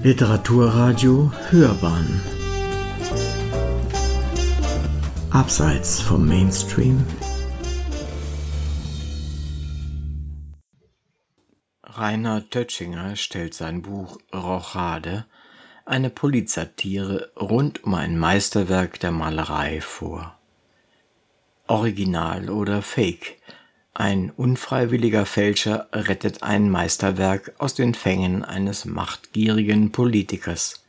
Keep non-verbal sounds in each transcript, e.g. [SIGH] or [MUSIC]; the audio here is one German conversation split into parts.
Literaturradio Hörbahn. Abseits vom Mainstream. Rainer Tötschinger stellt sein Buch Rochade, eine Polizatire rund um ein Meisterwerk der Malerei vor. Original oder Fake – ein unfreiwilliger Fälscher rettet ein Meisterwerk aus den Fängen eines machtgierigen Politikers.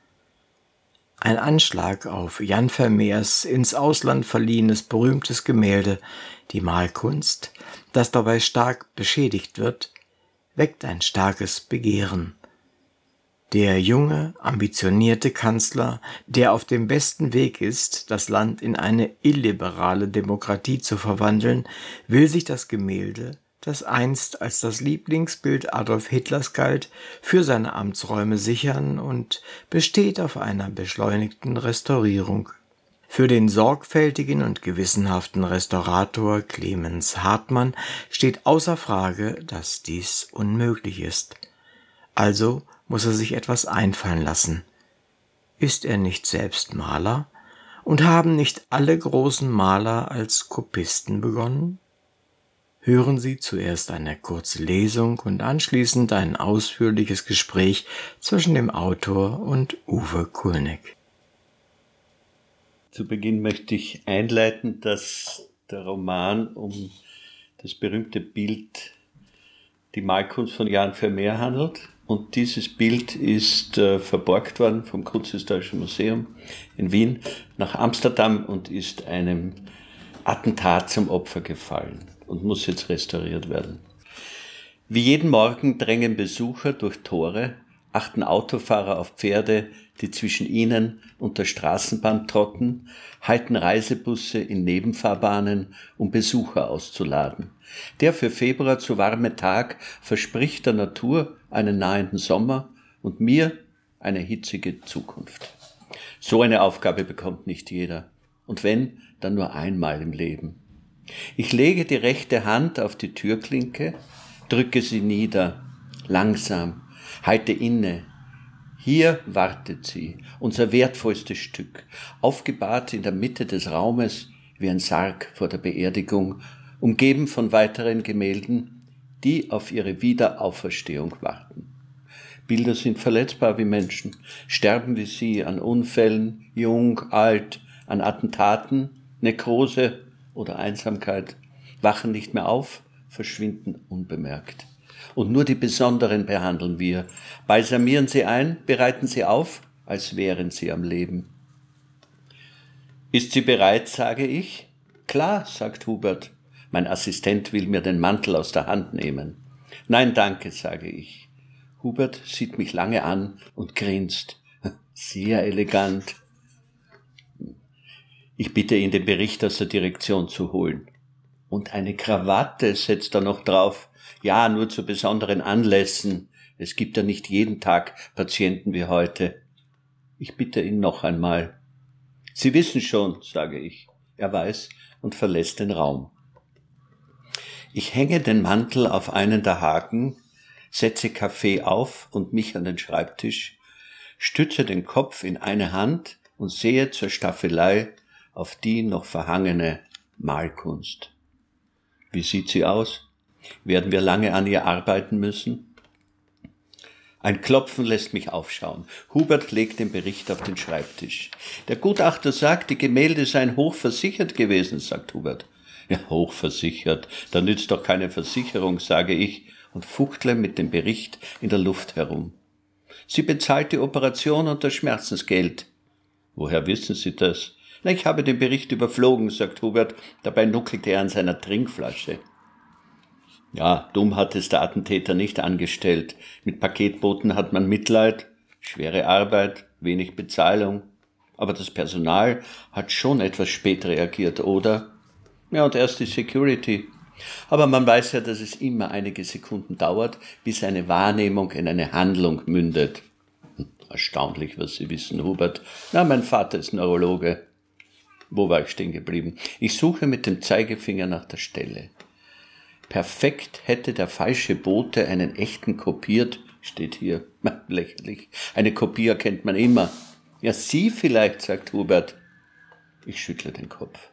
Ein Anschlag auf Jan Vermeers ins Ausland verliehenes berühmtes Gemälde, die Malkunst, das dabei stark beschädigt wird, weckt ein starkes Begehren. Der junge, ambitionierte Kanzler, der auf dem besten Weg ist, das Land in eine illiberale Demokratie zu verwandeln, will sich das Gemälde, das einst als das Lieblingsbild Adolf Hitlers galt, für seine Amtsräume sichern und besteht auf einer beschleunigten Restaurierung. Für den sorgfältigen und gewissenhaften Restaurator Clemens Hartmann steht außer Frage, dass dies unmöglich ist. Also muss er sich etwas einfallen lassen. Ist er nicht selbst Maler? Und haben nicht alle großen Maler als Kopisten begonnen? Hören Sie zuerst eine kurze Lesung und anschließend ein ausführliches Gespräch zwischen dem Autor und Uwe Kulnig. Zu Beginn möchte ich einleiten, dass der Roman um das berühmte Bild Die Malkunst von Jan Vermeer handelt. Und dieses Bild ist äh, verborgt worden vom Kunsthistorischen Museum in Wien nach Amsterdam und ist einem Attentat zum Opfer gefallen und muss jetzt restauriert werden. Wie jeden Morgen drängen Besucher durch Tore, achten Autofahrer auf Pferde, die zwischen ihnen und der Straßenbahn trotten, halten Reisebusse in Nebenfahrbahnen, um Besucher auszuladen. Der für Februar zu warme Tag verspricht der Natur einen nahenden Sommer und mir eine hitzige Zukunft. So eine Aufgabe bekommt nicht jeder. Und wenn, dann nur einmal im Leben. Ich lege die rechte Hand auf die Türklinke, drücke sie nieder, langsam, halte inne. Hier wartet sie, unser wertvollstes Stück, aufgebahrt in der Mitte des Raumes wie ein Sarg vor der Beerdigung umgeben von weiteren Gemälden, die auf ihre Wiederauferstehung warten. Bilder sind verletzbar wie Menschen, sterben wie sie an Unfällen, jung, alt, an Attentaten, Nekrose oder Einsamkeit, wachen nicht mehr auf, verschwinden unbemerkt. Und nur die Besonderen behandeln wir, balsamieren sie ein, bereiten sie auf, als wären sie am Leben. Ist sie bereit, sage ich? Klar, sagt Hubert, mein Assistent will mir den Mantel aus der Hand nehmen. Nein, danke, sage ich. Hubert sieht mich lange an und grinst. Sehr elegant. Ich bitte ihn, den Bericht aus der Direktion zu holen. Und eine Krawatte setzt er noch drauf. Ja, nur zu besonderen Anlässen. Es gibt ja nicht jeden Tag Patienten wie heute. Ich bitte ihn noch einmal. Sie wissen schon, sage ich. Er weiß und verlässt den Raum. Ich hänge den Mantel auf einen der Haken, setze Kaffee auf und mich an den Schreibtisch, stütze den Kopf in eine Hand und sehe zur Staffelei auf die noch verhangene Malkunst. Wie sieht sie aus? Werden wir lange an ihr arbeiten müssen? Ein Klopfen lässt mich aufschauen. Hubert legt den Bericht auf den Schreibtisch. Der Gutachter sagt, die Gemälde seien hochversichert gewesen, sagt Hubert. Ja, hochversichert. Da nützt doch keine Versicherung, sage ich und fuchtle mit dem Bericht in der Luft herum. Sie bezahlt die Operation und das Schmerzensgeld. Woher wissen Sie das? Na, ich habe den Bericht überflogen, sagt Hubert. Dabei nuckelte er an seiner Trinkflasche. Ja, dumm hat es der Attentäter nicht angestellt. Mit Paketboten hat man Mitleid, schwere Arbeit, wenig Bezahlung. Aber das Personal hat schon etwas spät reagiert, oder? Ja, und erst die Security. Aber man weiß ja, dass es immer einige Sekunden dauert, bis eine Wahrnehmung in eine Handlung mündet. Hm, erstaunlich, was Sie wissen, Hubert. Na, mein Vater ist Neurologe. Wo war ich stehen geblieben? Ich suche mit dem Zeigefinger nach der Stelle. Perfekt hätte der falsche Bote einen echten kopiert, steht hier. [LAUGHS] Lächerlich. Eine Kopie erkennt man immer. Ja, Sie vielleicht, sagt Hubert. Ich schüttle den Kopf.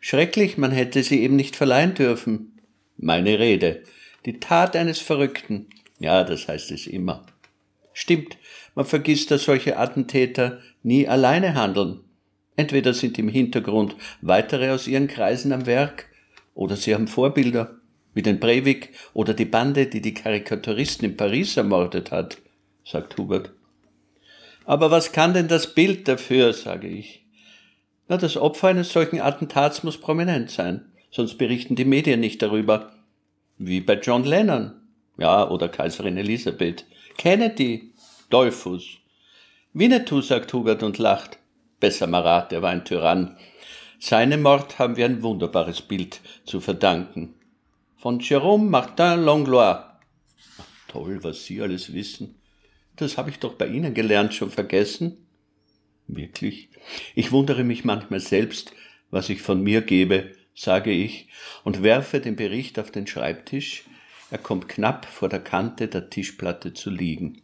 Schrecklich, man hätte sie eben nicht verleihen dürfen. Meine Rede. Die Tat eines Verrückten. Ja, das heißt es immer. Stimmt, man vergisst, dass solche Attentäter nie alleine handeln. Entweder sind im Hintergrund weitere aus ihren Kreisen am Werk, oder sie haben Vorbilder, wie den Breivik oder die Bande, die die Karikaturisten in Paris ermordet hat, sagt Hubert. Aber was kann denn das Bild dafür, sage ich. Na, das Opfer eines solchen Attentats muss prominent sein, sonst berichten die Medien nicht darüber. Wie bei John Lennon, ja, oder Kaiserin Elisabeth. Kennedy, Dollfuß. Winnetou, sagt Hubert und lacht. Besser Marat, er war ein Tyrann. Seinem Mord haben wir ein wunderbares Bild zu verdanken. Von Jérôme Martin Langlois. Toll, was Sie alles wissen. Das habe ich doch bei Ihnen gelernt, schon vergessen. Wirklich? Ich wundere mich manchmal selbst, was ich von mir gebe, sage ich, und werfe den Bericht auf den Schreibtisch. Er kommt knapp vor der Kante der Tischplatte zu liegen.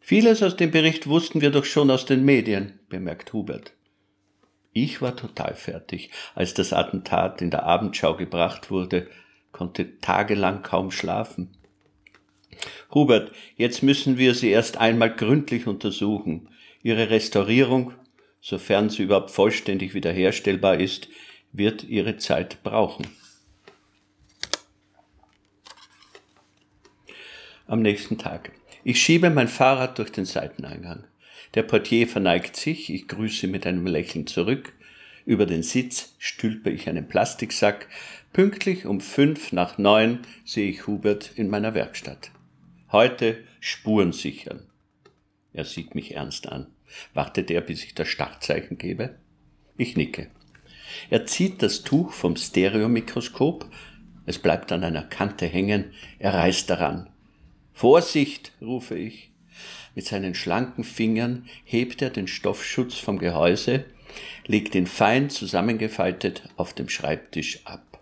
Vieles aus dem Bericht wussten wir doch schon aus den Medien, bemerkt Hubert. Ich war total fertig, als das Attentat in der Abendschau gebracht wurde, konnte tagelang kaum schlafen. Hubert, jetzt müssen wir sie erst einmal gründlich untersuchen. Ihre Restaurierung, sofern sie überhaupt vollständig wiederherstellbar ist, wird ihre Zeit brauchen. Am nächsten Tag. Ich schiebe mein Fahrrad durch den Seiteneingang. Der Portier verneigt sich, ich grüße mit einem Lächeln zurück. Über den Sitz stülpe ich einen Plastiksack. Pünktlich um fünf nach neun sehe ich Hubert in meiner Werkstatt. Heute Spuren sichern. Er sieht mich ernst an. Wartet er, bis ich das Startzeichen gebe? Ich nicke. Er zieht das Tuch vom Stereomikroskop. Es bleibt an einer Kante hängen. Er reißt daran. Vorsicht, rufe ich. Mit seinen schlanken Fingern hebt er den Stoffschutz vom Gehäuse, legt ihn fein zusammengefaltet auf dem Schreibtisch ab.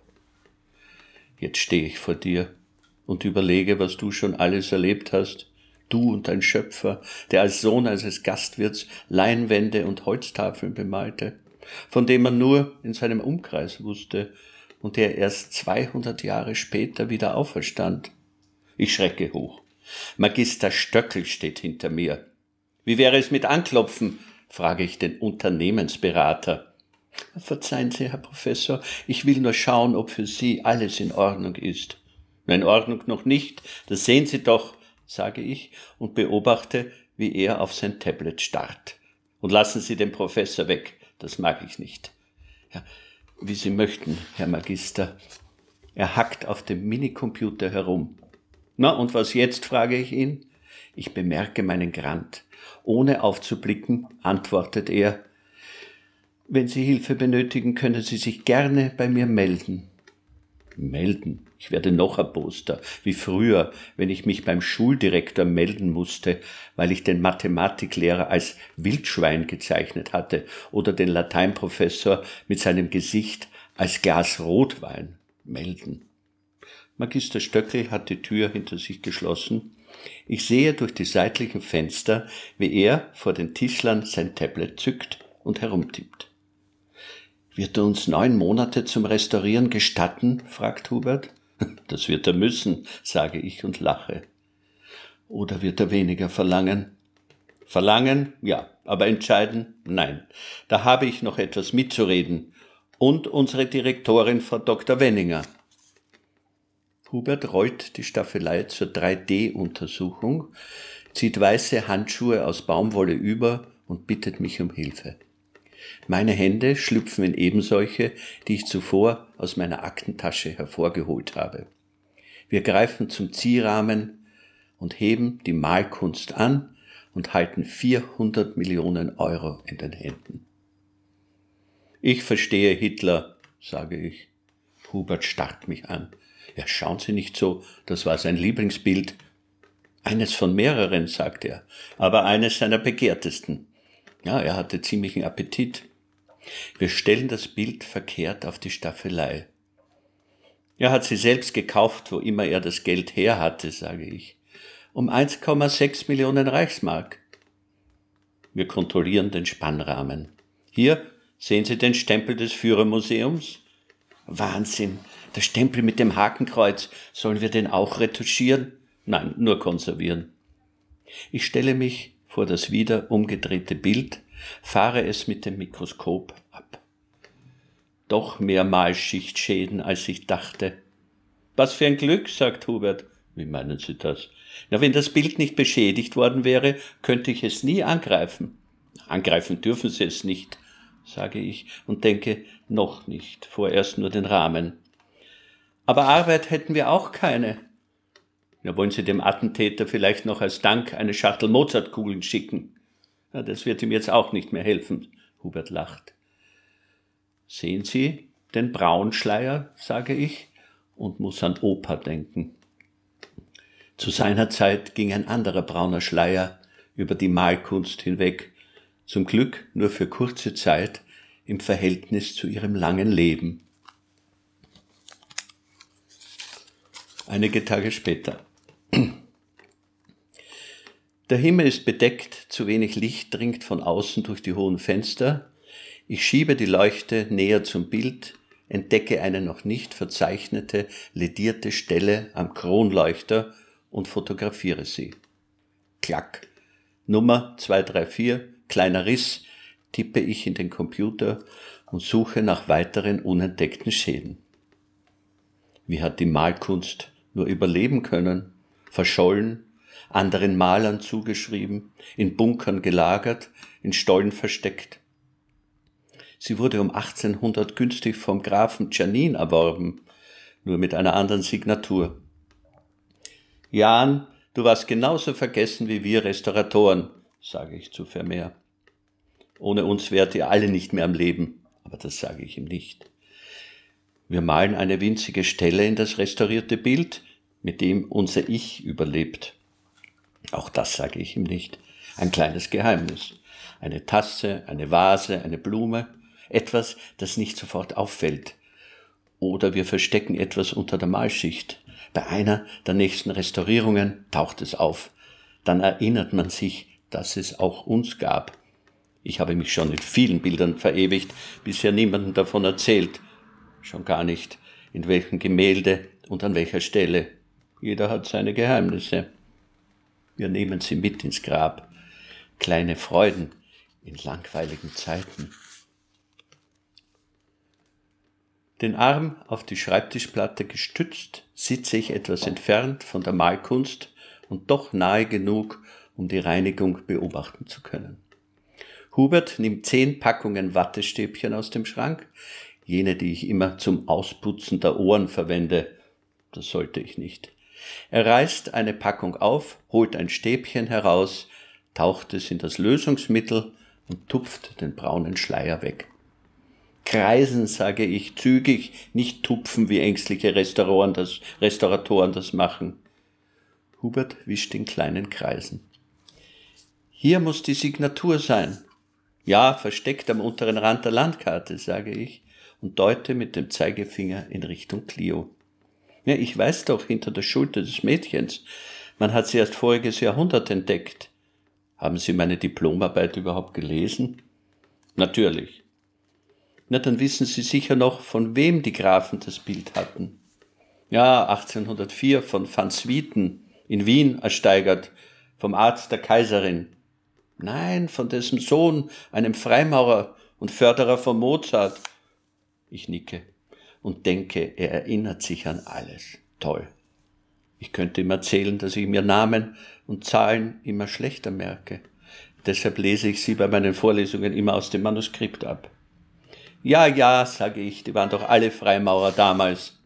Jetzt stehe ich vor dir und überlege, was du schon alles erlebt hast, du und dein Schöpfer, der als Sohn eines Gastwirts Leinwände und Holztafeln bemalte, von dem man nur in seinem Umkreis wusste und der erst 200 Jahre später wieder auferstand. Ich schrecke hoch. Magister Stöckel steht hinter mir. Wie wäre es mit Anklopfen? frage ich den Unternehmensberater. Verzeihen Sie, Herr Professor, ich will nur schauen, ob für Sie alles in Ordnung ist. In Ordnung noch nicht, das sehen Sie doch, sage ich und beobachte, wie er auf sein Tablet starrt. Und lassen Sie den Professor weg, das mag ich nicht. Ja, wie Sie möchten, Herr Magister. Er hackt auf dem Minicomputer herum. Na, und was jetzt, frage ich ihn. Ich bemerke meinen Grant. Ohne aufzublicken, antwortet er, wenn Sie Hilfe benötigen, können Sie sich gerne bei mir melden. Melden. Ich werde noch erboster, wie früher, wenn ich mich beim Schuldirektor melden musste, weil ich den Mathematiklehrer als Wildschwein gezeichnet hatte oder den Lateinprofessor mit seinem Gesicht als Glas Rotwein. Melden. Magister Stöckel hat die Tür hinter sich geschlossen. Ich sehe durch die seitlichen Fenster, wie er vor den Tischlern sein Tablet zückt und herumtippt. Wird er uns neun Monate zum Restaurieren gestatten? fragt Hubert. [LAUGHS] Das wird er müssen, sage ich und lache. Oder wird er weniger verlangen? Verlangen, ja, aber entscheiden, nein. Da habe ich noch etwas mitzureden. Und unsere Direktorin, Frau Dr. Wenninger. Hubert rollt die Staffelei zur 3D-Untersuchung, zieht weiße Handschuhe aus Baumwolle über und bittet mich um Hilfe. Meine Hände schlüpfen in ebensolche, die ich zuvor aus meiner Aktentasche hervorgeholt habe. Wir greifen zum Ziehrahmen und heben die Malkunst an und halten 400 Millionen Euro in den Händen. Ich verstehe Hitler, sage ich. Hubert starrt mich an. Ja, schauen Sie nicht so, das war sein Lieblingsbild. Eines von mehreren, sagt er, aber eines seiner begehrtesten. Ja, er hatte ziemlichen Appetit. Wir stellen das Bild verkehrt auf die Staffelei. Er hat sie selbst gekauft, wo immer er das Geld her hatte, sage ich. um 1,6 Millionen Reichsmark. Wir kontrollieren den Spannrahmen. Hier sehen Sie den Stempel des Führermuseums. Wahnsinn, der Stempel mit dem Hakenkreuz. Sollen wir den auch retuschieren? Nein, nur konservieren. Ich stelle mich vor das wieder umgedrehte Bild, fahre es mit dem Mikroskop ab. Doch mehr Malschichtschäden, als ich dachte. Was für ein Glück, sagt Hubert. Wie meinen Sie das? Na, wenn das Bild nicht beschädigt worden wäre, könnte ich es nie angreifen. Angreifen dürfen Sie es nicht, sage ich und denke, noch nicht, vorerst nur den Rahmen. Aber Arbeit hätten wir auch keine. Na, wollen Sie dem Attentäter vielleicht noch als Dank eine Schachtel Mozartkugeln schicken? Na, das wird ihm jetzt auch nicht mehr helfen. Hubert lacht. Sehen Sie den Braunschleier, sage ich, und muss an Opa denken. Zu seiner Zeit ging ein anderer brauner Schleier über die Malkunst hinweg, zum Glück nur für kurze Zeit im Verhältnis zu ihrem langen Leben. Einige Tage später. Der Himmel ist bedeckt, zu wenig Licht dringt von außen durch die hohen Fenster. Ich schiebe die Leuchte näher zum Bild, entdecke eine noch nicht verzeichnete, ledierte Stelle am Kronleuchter und fotografiere sie. Klack. Nummer 234, kleiner Riss, tippe ich in den Computer und suche nach weiteren unentdeckten Schäden. Wie hat die Malkunst nur überleben können? Verschollen, anderen Malern zugeschrieben, in Bunkern gelagert, in Stollen versteckt. Sie wurde um 1800 günstig vom Grafen Czernin erworben, nur mit einer anderen Signatur. Jan, du warst genauso vergessen wie wir Restauratoren, sage ich zu Vermeer. Ohne uns wärt ihr alle nicht mehr am Leben, aber das sage ich ihm nicht. Wir malen eine winzige Stelle in das restaurierte Bild, mit dem unser Ich überlebt. Auch das sage ich ihm nicht. Ein kleines Geheimnis. Eine Tasse, eine Vase, eine Blume, etwas, das nicht sofort auffällt. Oder wir verstecken etwas unter der Malschicht. Bei einer der nächsten Restaurierungen taucht es auf. Dann erinnert man sich, dass es auch uns gab. Ich habe mich schon in vielen Bildern verewigt, bisher niemandem davon erzählt. Schon gar nicht, in welchem Gemälde und an welcher Stelle. Jeder hat seine Geheimnisse. Wir nehmen sie mit ins Grab. Kleine Freuden in langweiligen Zeiten. Den Arm auf die Schreibtischplatte gestützt, sitze ich etwas entfernt von der Malkunst und doch nahe genug, um die Reinigung beobachten zu können. Hubert nimmt zehn Packungen Wattestäbchen aus dem Schrank, jene, die ich immer zum Ausputzen der Ohren verwende. Das sollte ich nicht. Er reißt eine Packung auf, holt ein Stäbchen heraus, taucht es in das Lösungsmittel und tupft den braunen Schleier weg. Kreisen, sage ich, zügig, nicht tupfen, wie ängstliche Restauratoren das, Restauratoren das machen. Hubert wischt den kleinen Kreisen. Hier muss die Signatur sein. Ja, versteckt am unteren Rand der Landkarte, sage ich und deute mit dem Zeigefinger in Richtung Clio. Ja, ich weiß doch hinter der Schulter des Mädchens. Man hat sie erst voriges Jahrhundert entdeckt. Haben Sie meine Diplomarbeit überhaupt gelesen? Natürlich. Na, dann wissen Sie sicher noch, von wem die Grafen das Bild hatten. Ja, 1804 von van Swieten in Wien ersteigert, vom Arzt der Kaiserin. Nein, von dessen Sohn, einem Freimaurer und Förderer von Mozart. Ich nicke und denke, er erinnert sich an alles. Toll. Ich könnte ihm erzählen, dass ich mir Namen und Zahlen immer schlechter merke. Deshalb lese ich sie bei meinen Vorlesungen immer aus dem Manuskript ab. Ja, ja, sage ich, die waren doch alle Freimaurer damals.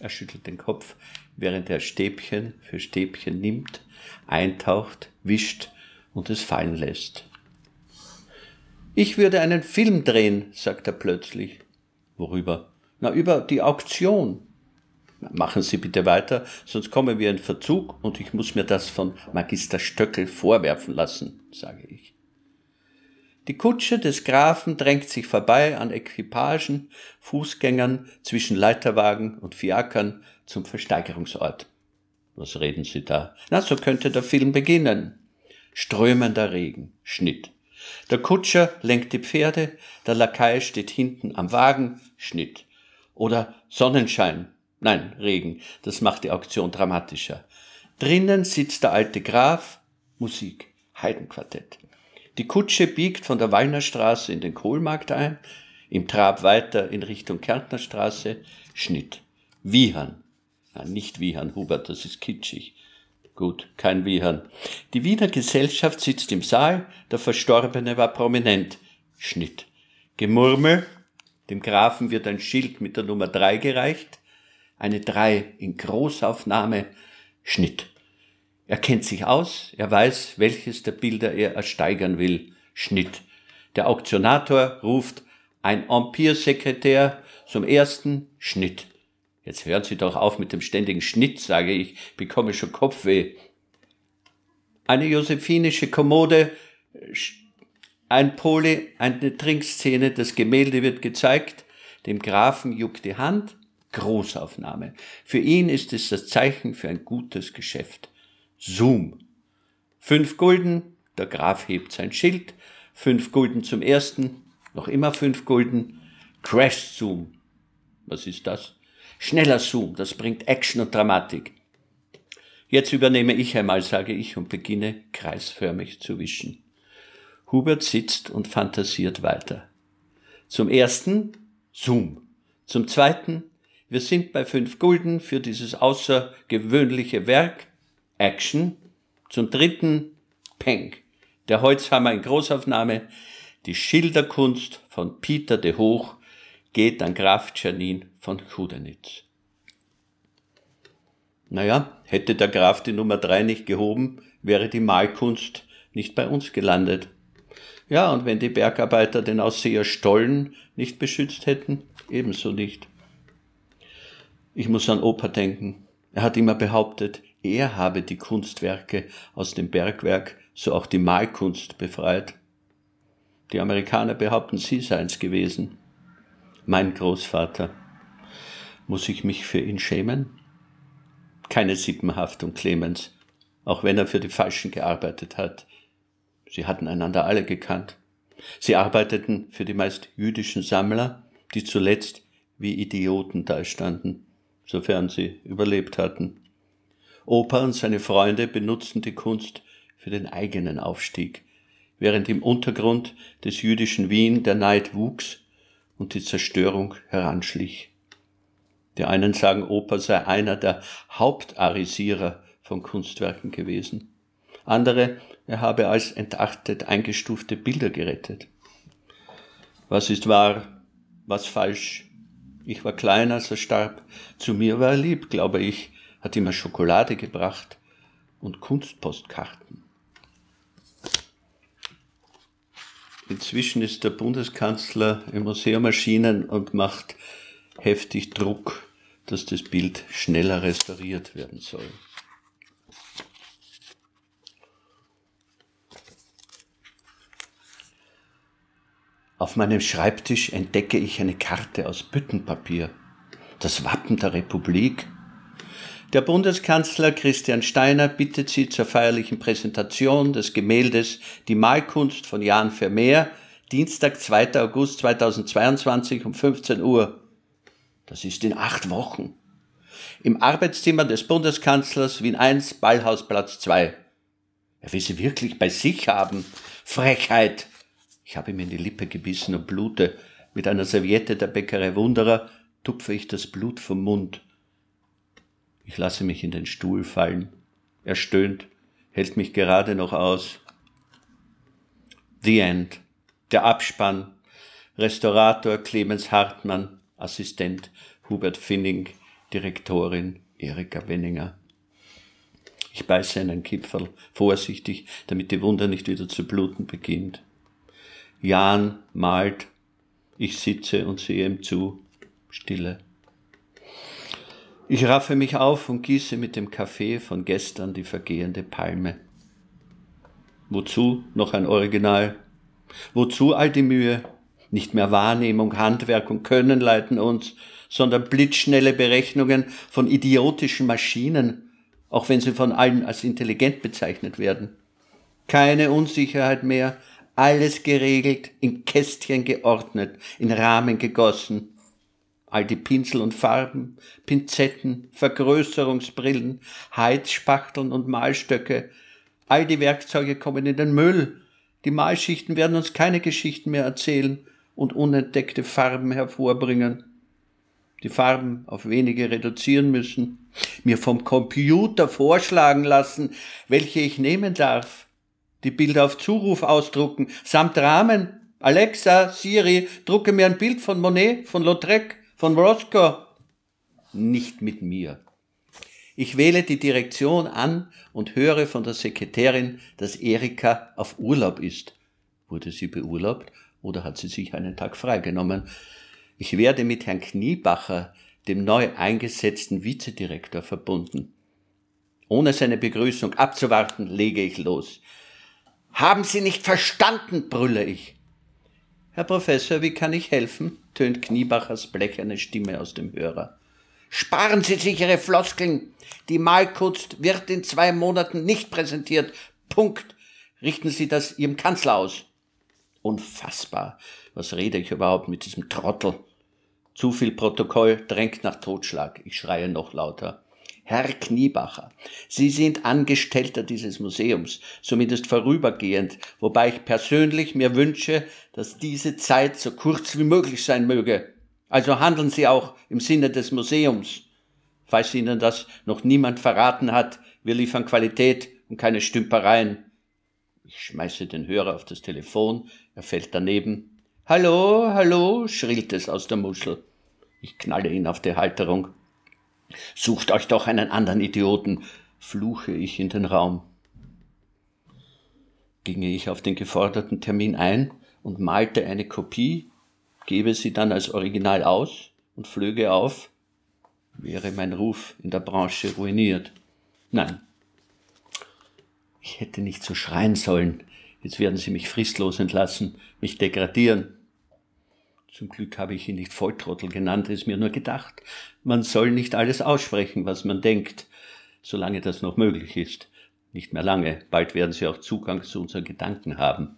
Er schüttelt den Kopf, während er Stäbchen für Stäbchen nimmt, eintaucht, wischt und es fallen lässt. Ich würde einen Film drehen, sagt er plötzlich. Worüber? Na, über die Auktion. Machen Sie bitte weiter, sonst kommen wir in Verzug und ich muss mir das von Magister Stöckel vorwerfen lassen, sage ich. Die Kutsche des Grafen drängt sich vorbei an Equipagen, Fußgängern zwischen Leiterwagen und Fiakern zum Versteigerungsort. Was reden Sie da? Na, so könnte der Film beginnen. Strömender Regen. Schnitt. Der Kutscher lenkt die Pferde, der Lakai steht hinten am Wagen. Schnitt. Oder Sonnenschein. Nein, Regen. Das macht die Auktion dramatischer. Drinnen sitzt der alte Graf. Musik. Heidenquartett. Die Kutsche biegt von der Wallnerstraße in den Kohlmarkt ein, im Trab weiter in Richtung Kärntnerstraße. Schnitt. Wiehern. Nein, nicht Wiehern, Hubert, das ist kitschig. Gut, kein Wiehern. Die Wiener Gesellschaft sitzt im Saal, der Verstorbene war prominent. Schnitt. Gemurmel. Dem Grafen wird ein Schild mit der Nummer drei gereicht. Eine drei in Großaufnahme. Schnitt. Er kennt sich aus, er weiß, welches der Bilder er ersteigern will. Schnitt. Der Auktionator ruft ein Empire-Sekretär zum ersten Schnitt. Jetzt hören Sie doch auf mit dem ständigen Schnitt, sage ich, bekomme schon Kopfweh. Eine josephinische Kommode, ein Pole, eine Trinkszene, das Gemälde wird gezeigt, dem Grafen juckt die Hand, Großaufnahme. Für ihn ist es das Zeichen für ein gutes Geschäft. Zoom. Fünf Gulden, der Graf hebt sein Schild, fünf Gulden zum ersten, noch immer fünf Gulden, Crash Zoom. Was ist das? Schneller Zoom, das bringt Action und Dramatik. Jetzt übernehme ich einmal, sage ich, und beginne kreisförmig zu wischen. Hubert sitzt und fantasiert weiter. Zum ersten Zoom. Zum zweiten, wir sind bei fünf Gulden für dieses außergewöhnliche Werk. Action. Zum dritten Peng. Der Holzhammer in Großaufnahme. Die Schilderkunst von Peter de Hoch geht an Graf Czernin von Kudenitz. Naja, hätte der Graf die Nummer drei nicht gehoben, wäre die Malkunst nicht bei uns gelandet. Ja, und wenn die Bergarbeiter den Ausseher Stollen nicht beschützt hätten, ebenso nicht. Ich muss an Opa denken. Er hat immer behauptet, er habe die Kunstwerke aus dem Bergwerk, so auch die Malkunst befreit. Die Amerikaner behaupten, sie seien's gewesen mein Großvater. Muss ich mich für ihn schämen? Keine Sippenhaftung, Clemens, auch wenn er für die Falschen gearbeitet hat. Sie hatten einander alle gekannt. Sie arbeiteten für die meist jüdischen Sammler, die zuletzt wie Idioten dastanden, sofern sie überlebt hatten. Opa und seine Freunde benutzten die Kunst für den eigenen Aufstieg, während im Untergrund des jüdischen Wien der Neid wuchs und die Zerstörung heranschlich. Die einen sagen, Opa sei einer der Hauptarisierer von Kunstwerken gewesen. Andere, er habe als entachtet eingestufte Bilder gerettet. Was ist wahr, was falsch? Ich war klein, als er starb. Zu mir war er lieb, glaube ich, hat immer Schokolade gebracht und Kunstpostkarten. Inzwischen ist der Bundeskanzler im Museum erschienen und macht heftig Druck, dass das Bild schneller restauriert werden soll. Auf meinem Schreibtisch entdecke ich eine Karte aus Büttenpapier. Das Wappen der Republik der Bundeskanzler Christian Steiner bittet Sie zur feierlichen Präsentation des Gemäldes Die Malkunst von Jan Vermeer, Dienstag, 2. August 2022 um 15 Uhr. Das ist in acht Wochen. Im Arbeitszimmer des Bundeskanzlers Wien 1, Ballhausplatz 2. Er will sie wirklich bei sich haben. Frechheit! Ich habe ihm in die Lippe gebissen und blute. Mit einer Serviette der Bäckerei Wunderer tupfe ich das Blut vom Mund. Ich lasse mich in den Stuhl fallen. Er stöhnt, hält mich gerade noch aus. The End. Der Abspann. Restaurator Clemens Hartmann, Assistent Hubert Finning, Direktorin Erika Wenninger. Ich beiße einen Kipferl, vorsichtig, damit die Wunde nicht wieder zu bluten beginnt. Jan malt, ich sitze und sehe ihm zu, Stille. Ich raffe mich auf und gieße mit dem Kaffee von gestern die vergehende Palme. Wozu noch ein Original? Wozu all die Mühe? Nicht mehr Wahrnehmung, Handwerk und Können leiten uns, sondern blitzschnelle Berechnungen von idiotischen Maschinen auch wenn sie von allen als intelligent bezeichnet werden. Keine Unsicherheit mehr, alles geregelt, in Kästchen geordnet, in Rahmen gegossen. All die Pinsel und Farben, Pinzetten, Vergrößerungsbrillen, Heizspachteln und Malstöcke, all die Werkzeuge kommen in den Müll. Die Malschichten werden uns keine Geschichten mehr erzählen und unentdeckte Farben hervorbringen. Die Farben auf wenige reduzieren müssen, mir vom Computer vorschlagen lassen, welche ich nehmen darf, die Bilder auf Zuruf ausdrucken, samt Rahmen. Alexa, Siri, drucke mir ein Bild von Monet, von Lautrec, von Roscoe. Nicht mit mir. Ich wähle die Direktion an und höre von der Sekretärin, dass Erika auf Urlaub ist. Wurde sie beurlaubt oder hat sie sich einen Tag freigenommen? Ich werde mit Herrn Kniebacher, dem neu eingesetzten Vizedirektor, verbunden. Ohne seine Begrüßung abzuwarten, lege ich los. Haben Sie nicht verstanden, brülle ich. Herr Professor, wie kann ich helfen? tönt Kniebachers blecherne Stimme aus dem Hörer. Sparen Sie sich Ihre Floskeln. Die Malkunst wird in zwei Monaten nicht präsentiert. Punkt. Richten Sie das Ihrem Kanzler aus. Unfassbar. Was rede ich überhaupt mit diesem Trottel? Zu viel Protokoll drängt nach Totschlag. Ich schreie noch lauter. Herr Kniebacher, Sie sind Angestellter dieses Museums, zumindest vorübergehend, wobei ich persönlich mir wünsche, dass diese Zeit so kurz wie möglich sein möge. Also handeln Sie auch im Sinne des Museums. Falls Ihnen das noch niemand verraten hat, wir liefern Qualität und keine Stümpereien. Ich schmeiße den Hörer auf das Telefon, er fällt daneben. Hallo, hallo, schrillt es aus der Muschel. Ich knalle ihn auf die Halterung. Sucht euch doch einen anderen Idioten, fluche ich in den Raum. Ginge ich auf den geforderten Termin ein und malte eine Kopie, gebe sie dann als Original aus und flöge auf, wäre mein Ruf in der Branche ruiniert. Nein. Ich hätte nicht so schreien sollen. Jetzt werden sie mich fristlos entlassen, mich degradieren. Zum Glück habe ich ihn nicht Volltrottel genannt, es mir nur gedacht. Man soll nicht alles aussprechen, was man denkt, solange das noch möglich ist. Nicht mehr lange, bald werden sie auch Zugang zu unseren Gedanken haben.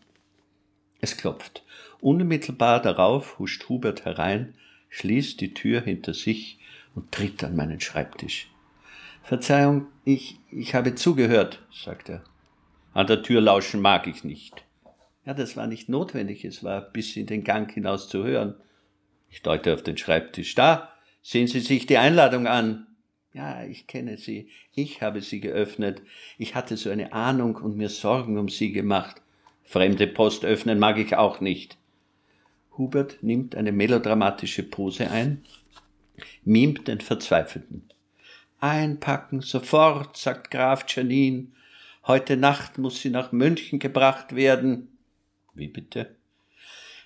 Es klopft. Unmittelbar darauf huscht Hubert herein, schließt die Tür hinter sich und tritt an meinen Schreibtisch. Verzeihung, ich, ich habe zugehört, sagt er. An der Tür lauschen mag ich nicht. Ja, das war nicht notwendig, es war bis in den Gang hinaus zu hören. Ich deute auf den Schreibtisch. Da, sehen Sie sich die Einladung an. Ja, ich kenne sie. Ich habe sie geöffnet. Ich hatte so eine Ahnung und mir Sorgen um sie gemacht. Fremde Post öffnen mag ich auch nicht. Hubert nimmt eine melodramatische Pose ein, mimt den Verzweifelten. Einpacken, sofort, sagt Graf Janin. Heute Nacht muss sie nach München gebracht werden. Wie bitte?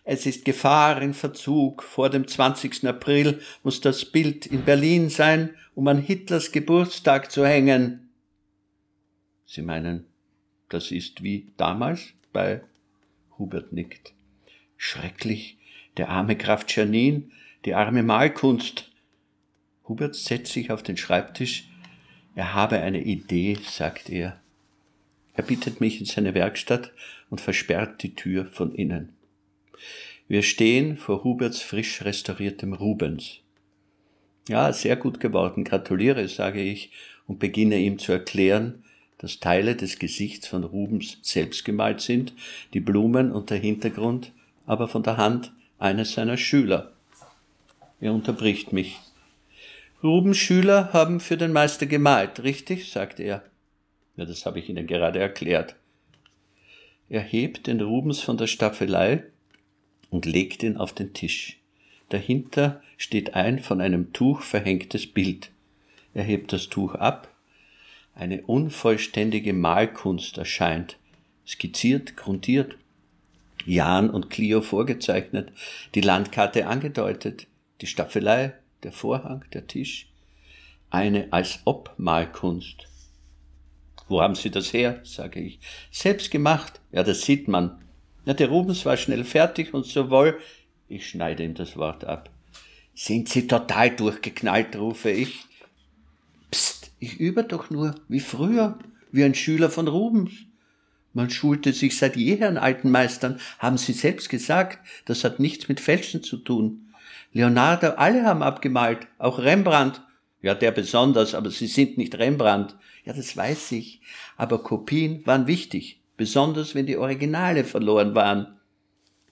Es ist Gefahr in Verzug. Vor dem 20. April muss das Bild in Berlin sein, um an Hitlers Geburtstag zu hängen. Sie meinen, das ist wie damals bei Hubert nickt. Schrecklich, der arme Graf Czernin, die arme Malkunst. Hubert setzt sich auf den Schreibtisch. Er habe eine Idee, sagt er. Er bittet mich in seine Werkstatt und versperrt die Tür von innen. Wir stehen vor Huberts frisch restauriertem Rubens. Ja, sehr gut geworden, gratuliere, sage ich und beginne ihm zu erklären, dass Teile des Gesichts von Rubens selbst gemalt sind, die Blumen und der Hintergrund aber von der Hand eines seiner Schüler. Er unterbricht mich. Rubens Schüler haben für den Meister gemalt, richtig? sagt er. Ja, das habe ich Ihnen gerade erklärt. Er hebt den Rubens von der Staffelei und legt ihn auf den Tisch. Dahinter steht ein von einem Tuch verhängtes Bild. Er hebt das Tuch ab. Eine unvollständige Malkunst erscheint, skizziert, grundiert. Jan und Clio vorgezeichnet, die Landkarte angedeutet, die Staffelei, der Vorhang, der Tisch. Eine als ob Malkunst. Wo haben Sie das her? sage ich. Selbst gemacht. Ja, das sieht man. Ja, der Rubens war schnell fertig und sowohl. Ich schneide ihm das Wort ab. Sind Sie total durchgeknallt, rufe ich. Psst, Ich übe doch nur, wie früher, wie ein Schüler von Rubens. Man schulte sich seit jeher an alten Meistern, haben Sie selbst gesagt, das hat nichts mit Fälschen zu tun. Leonardo, alle haben abgemalt, auch Rembrandt. Ja, der besonders, aber Sie sind nicht Rembrandt. Ja, das weiß ich. Aber Kopien waren wichtig, besonders wenn die Originale verloren waren.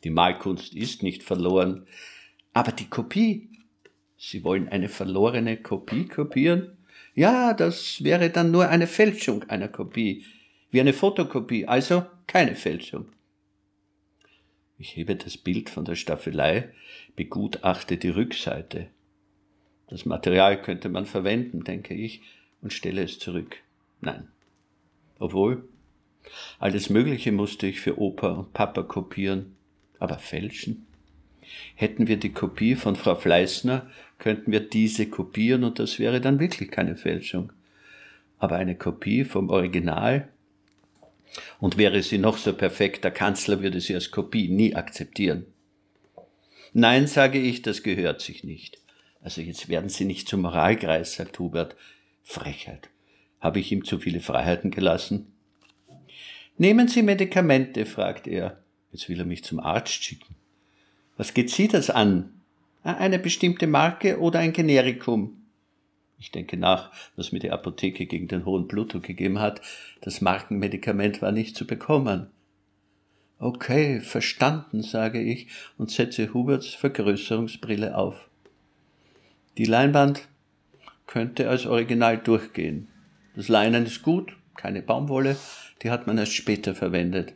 Die Malkunst ist nicht verloren, aber die Kopie. Sie wollen eine verlorene Kopie kopieren? Ja, das wäre dann nur eine Fälschung einer Kopie, wie eine Fotokopie, also keine Fälschung. Ich hebe das Bild von der Staffelei, begutachte die Rückseite. Das Material könnte man verwenden, denke ich, und stelle es zurück. Nein. Obwohl, alles Mögliche musste ich für Opa und Papa kopieren, aber fälschen? Hätten wir die Kopie von Frau Fleißner, könnten wir diese kopieren und das wäre dann wirklich keine Fälschung. Aber eine Kopie vom Original? Und wäre sie noch so perfekt, der Kanzler würde sie als Kopie nie akzeptieren. Nein, sage ich, das gehört sich nicht. Also jetzt werden Sie nicht zum Moralkreis, sagt Hubert. Frechheit. Habe ich ihm zu viele Freiheiten gelassen? Nehmen Sie Medikamente, fragt er. Jetzt will er mich zum Arzt schicken. Was geht Sie das an? Ah, eine bestimmte Marke oder ein Generikum? Ich denke nach, was mir die Apotheke gegen den hohen Blutdruck gegeben hat. Das Markenmedikament war nicht zu bekommen. Okay, verstanden, sage ich und setze Huberts Vergrößerungsbrille auf. Die Leinwand könnte als Original durchgehen. Das Leinen ist gut, keine Baumwolle, die hat man erst später verwendet.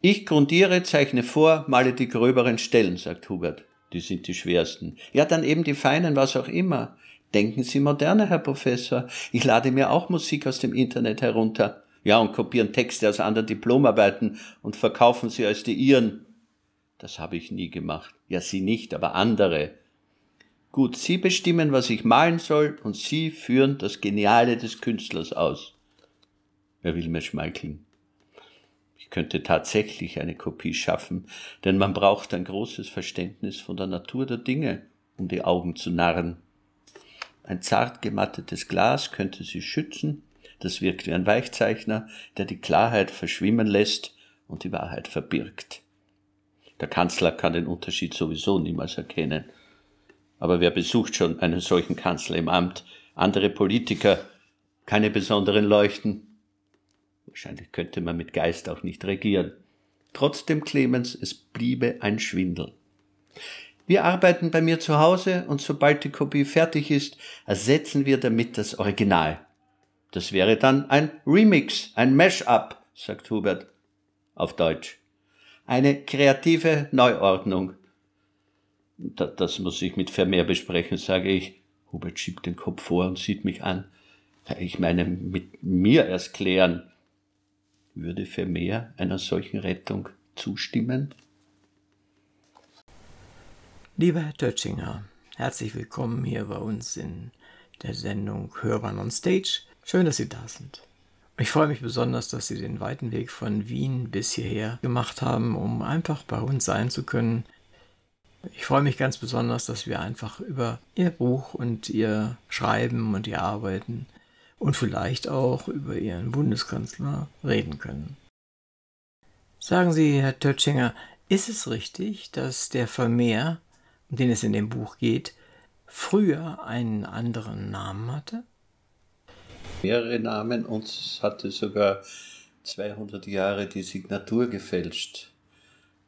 Ich grundiere, zeichne vor, male die gröberen Stellen, sagt Hubert. Die sind die schwersten. Ja, dann eben die feinen, was auch immer. Denken Sie moderne, Herr Professor. Ich lade mir auch Musik aus dem Internet herunter. Ja, und kopieren Texte aus anderen Diplomarbeiten und verkaufen sie als die Ihren. Das habe ich nie gemacht. Ja, Sie nicht, aber andere. Gut, Sie bestimmen, was ich malen soll, und Sie führen das Geniale des Künstlers aus. Er will mir schmeicheln. Ich könnte tatsächlich eine Kopie schaffen, denn man braucht ein großes Verständnis von der Natur der Dinge, um die Augen zu narren. Ein zart gemattetes Glas könnte sie schützen, das wirkt wie ein Weichzeichner, der die Klarheit verschwimmen lässt und die Wahrheit verbirgt. Der Kanzler kann den Unterschied sowieso niemals erkennen. Aber wer besucht schon einen solchen Kanzler im Amt? Andere Politiker, keine besonderen Leuchten. Wahrscheinlich könnte man mit Geist auch nicht regieren. Trotzdem, Clemens, es bliebe ein Schwindel. Wir arbeiten bei mir zu Hause und sobald die Kopie fertig ist, ersetzen wir damit das Original. Das wäre dann ein Remix, ein Mash-up, sagt Hubert auf Deutsch. Eine kreative Neuordnung. Das muss ich mit Vermeer besprechen, sage ich. Hubert schiebt den Kopf vor und sieht mich an. Ich meine, mit mir erst klären. Würde Vermeer einer solchen Rettung zustimmen? Lieber Herr Tötschinger, herzlich willkommen hier bei uns in der Sendung Hörern on Stage. Schön, dass Sie da sind. Ich freue mich besonders, dass Sie den weiten Weg von Wien bis hierher gemacht haben, um einfach bei uns sein zu können. Ich freue mich ganz besonders, dass wir einfach über Ihr Buch und Ihr Schreiben und Ihr Arbeiten und vielleicht auch über Ihren Bundeskanzler reden können. Sagen Sie, Herr Tötschinger, ist es richtig, dass der Vermeer, um den es in dem Buch geht, früher einen anderen Namen hatte? Mehrere Namen und hatte sogar 200 Jahre die Signatur gefälscht.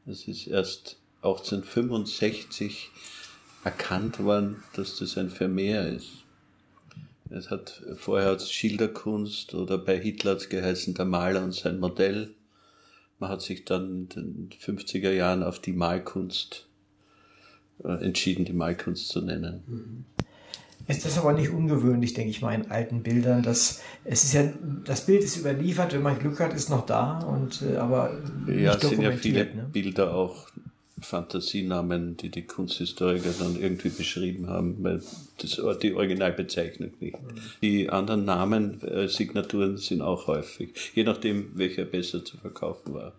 Es ist erst 1865 erkannt worden, dass das ein Vermeer ist. Es hat vorher als Schilderkunst oder bei Hitler hat es geheißen, der Maler und sein Modell. Man hat sich dann in den 50er Jahren auf die Malkunst äh, entschieden, die Malkunst zu nennen. Mhm. Ist das aber nicht ungewöhnlich, denke ich mal, in alten Bildern. Dass, es ist ja, das Bild ist überliefert, wenn man Glück hat, ist noch da, und, äh, aber nicht ja, es sind ja viele ne? Bilder auch Fantasienamen, die die Kunsthistoriker dann irgendwie beschrieben haben, weil das die Originalbezeichnung nicht. Mhm. Die anderen Namen, äh, Signaturen sind auch häufig, je nachdem, welcher besser zu verkaufen war.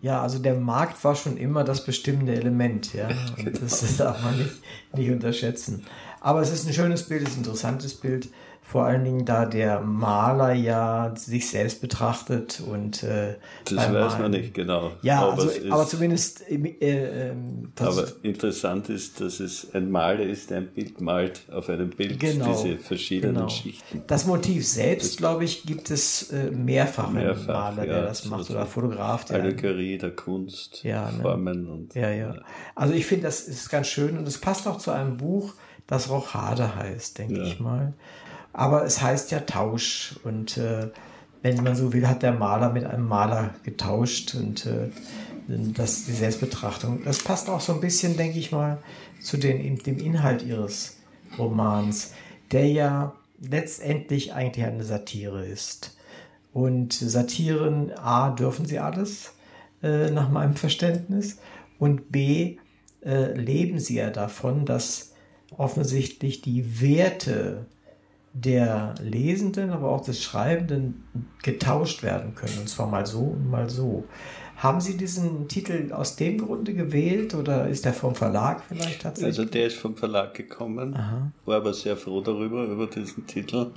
Ja, also der Markt war schon immer das bestimmende Element, ja. [LAUGHS] Und genau. das darf man nicht, nicht unterschätzen. Aber es ist ein schönes Bild, es ist ein interessantes Bild vor allen Dingen da der Maler ja sich selbst betrachtet und äh, das weiß man nicht genau. Ja, aber, also, aber zumindest. Äh, äh, aber interessant ist, dass es ein Maler ist, der ein Bild malt auf einem Bild genau, diese verschiedenen genau. Schichten. Das Motiv selbst, glaube ich, gibt es äh, mehrfach, mehrfach Maler, ja, der das macht oder Fotograf. Der Allegorie der Kunst, ja, ne? Formen und. Ja, ja. Also ich finde, das ist ganz schön und es passt auch zu einem Buch, das Rochade heißt, denke ja. ich mal. Aber es heißt ja Tausch und äh, wenn man so will, hat der Maler mit einem Maler getauscht und äh, das, die Selbstbetrachtung. Das passt auch so ein bisschen, denke ich mal, zu den, dem Inhalt ihres Romans, der ja letztendlich eigentlich eine Satire ist. Und Satiren, A, dürfen sie alles, äh, nach meinem Verständnis, und B, äh, leben sie ja davon, dass offensichtlich die Werte der Lesenden, aber auch des Schreibenden getauscht werden können. Und zwar mal so und mal so. Haben Sie diesen Titel aus dem Grunde gewählt oder ist der vom Verlag vielleicht tatsächlich? Also der ist vom Verlag gekommen, Aha. war aber sehr froh darüber, über diesen Titel.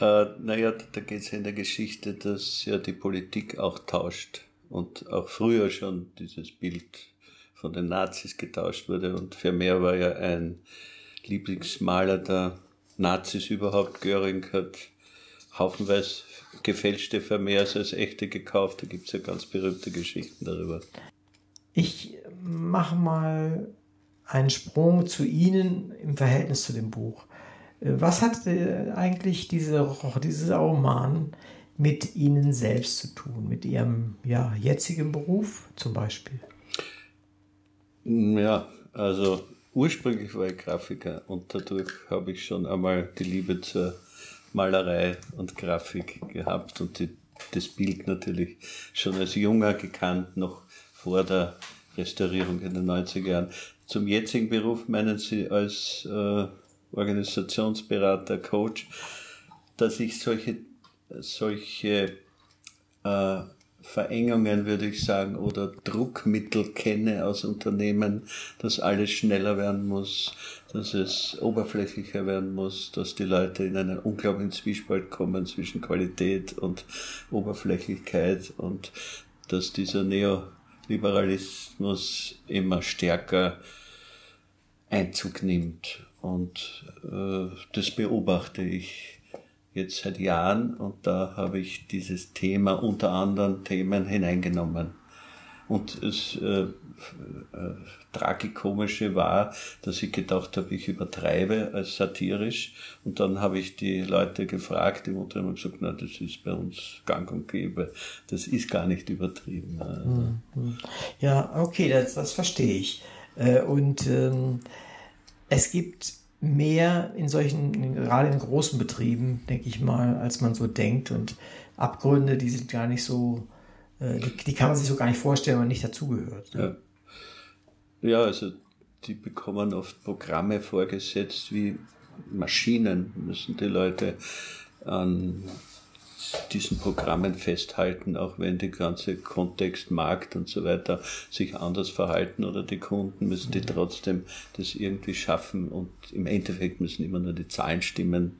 Äh, naja, da geht es ja in der Geschichte, dass ja die Politik auch tauscht und auch früher schon dieses Bild von den Nazis getauscht wurde und Vermeer war ja ein Lieblingsmaler der Nazis überhaupt. Göring hat haufenweise gefälschte Vermehrs als echte gekauft. Da gibt es ja ganz berühmte Geschichten darüber. Ich mache mal einen Sprung zu Ihnen im Verhältnis zu dem Buch. Was hat eigentlich diese, dieser Roman mit Ihnen selbst zu tun, mit Ihrem ja, jetzigen Beruf zum Beispiel? Ja, also ursprünglich war ich Grafiker und dadurch habe ich schon einmal die Liebe zur Malerei und Grafik gehabt und die, das Bild natürlich schon als Junger gekannt, noch vor der Restaurierung in den 90er Jahren. Zum jetzigen Beruf meinen Sie als äh, Organisationsberater, Coach, dass ich solche, solche äh, Verengungen, würde ich sagen, oder Druckmittel kenne aus Unternehmen, dass alles schneller werden muss, dass es oberflächlicher werden muss, dass die Leute in einen unglaublichen Zwiespalt kommen zwischen Qualität und Oberflächlichkeit und dass dieser Neoliberalismus immer stärker Einzug nimmt. Und äh, das beobachte ich jetzt seit Jahren und da habe ich dieses Thema unter anderen Themen hineingenommen. Und das äh, äh, Tragikomische war, dass ich gedacht habe, ich übertreibe als satirisch. Und dann habe ich die Leute gefragt, die Mutter haben gesagt, na, das ist bei uns gang und gäbe. Das ist gar nicht übertrieben. Also. Ja, okay, das, das verstehe ich. Äh, und ähm, es gibt mehr in solchen, gerade in großen Betrieben, denke ich mal, als man so denkt. Und Abgründe, die sind gar nicht so, äh, die, die, kann man sich so gar nicht vorstellen, wenn man nicht dazugehört. Ne? Ja. ja, also die bekommen oft Programme vorgesetzt wie Maschinen, müssen die Leute an diesen Programmen festhalten, auch wenn die ganze Kontext, Markt und so weiter sich anders verhalten oder die Kunden müssen die trotzdem das irgendwie schaffen und im Endeffekt müssen immer nur die Zahlen stimmen.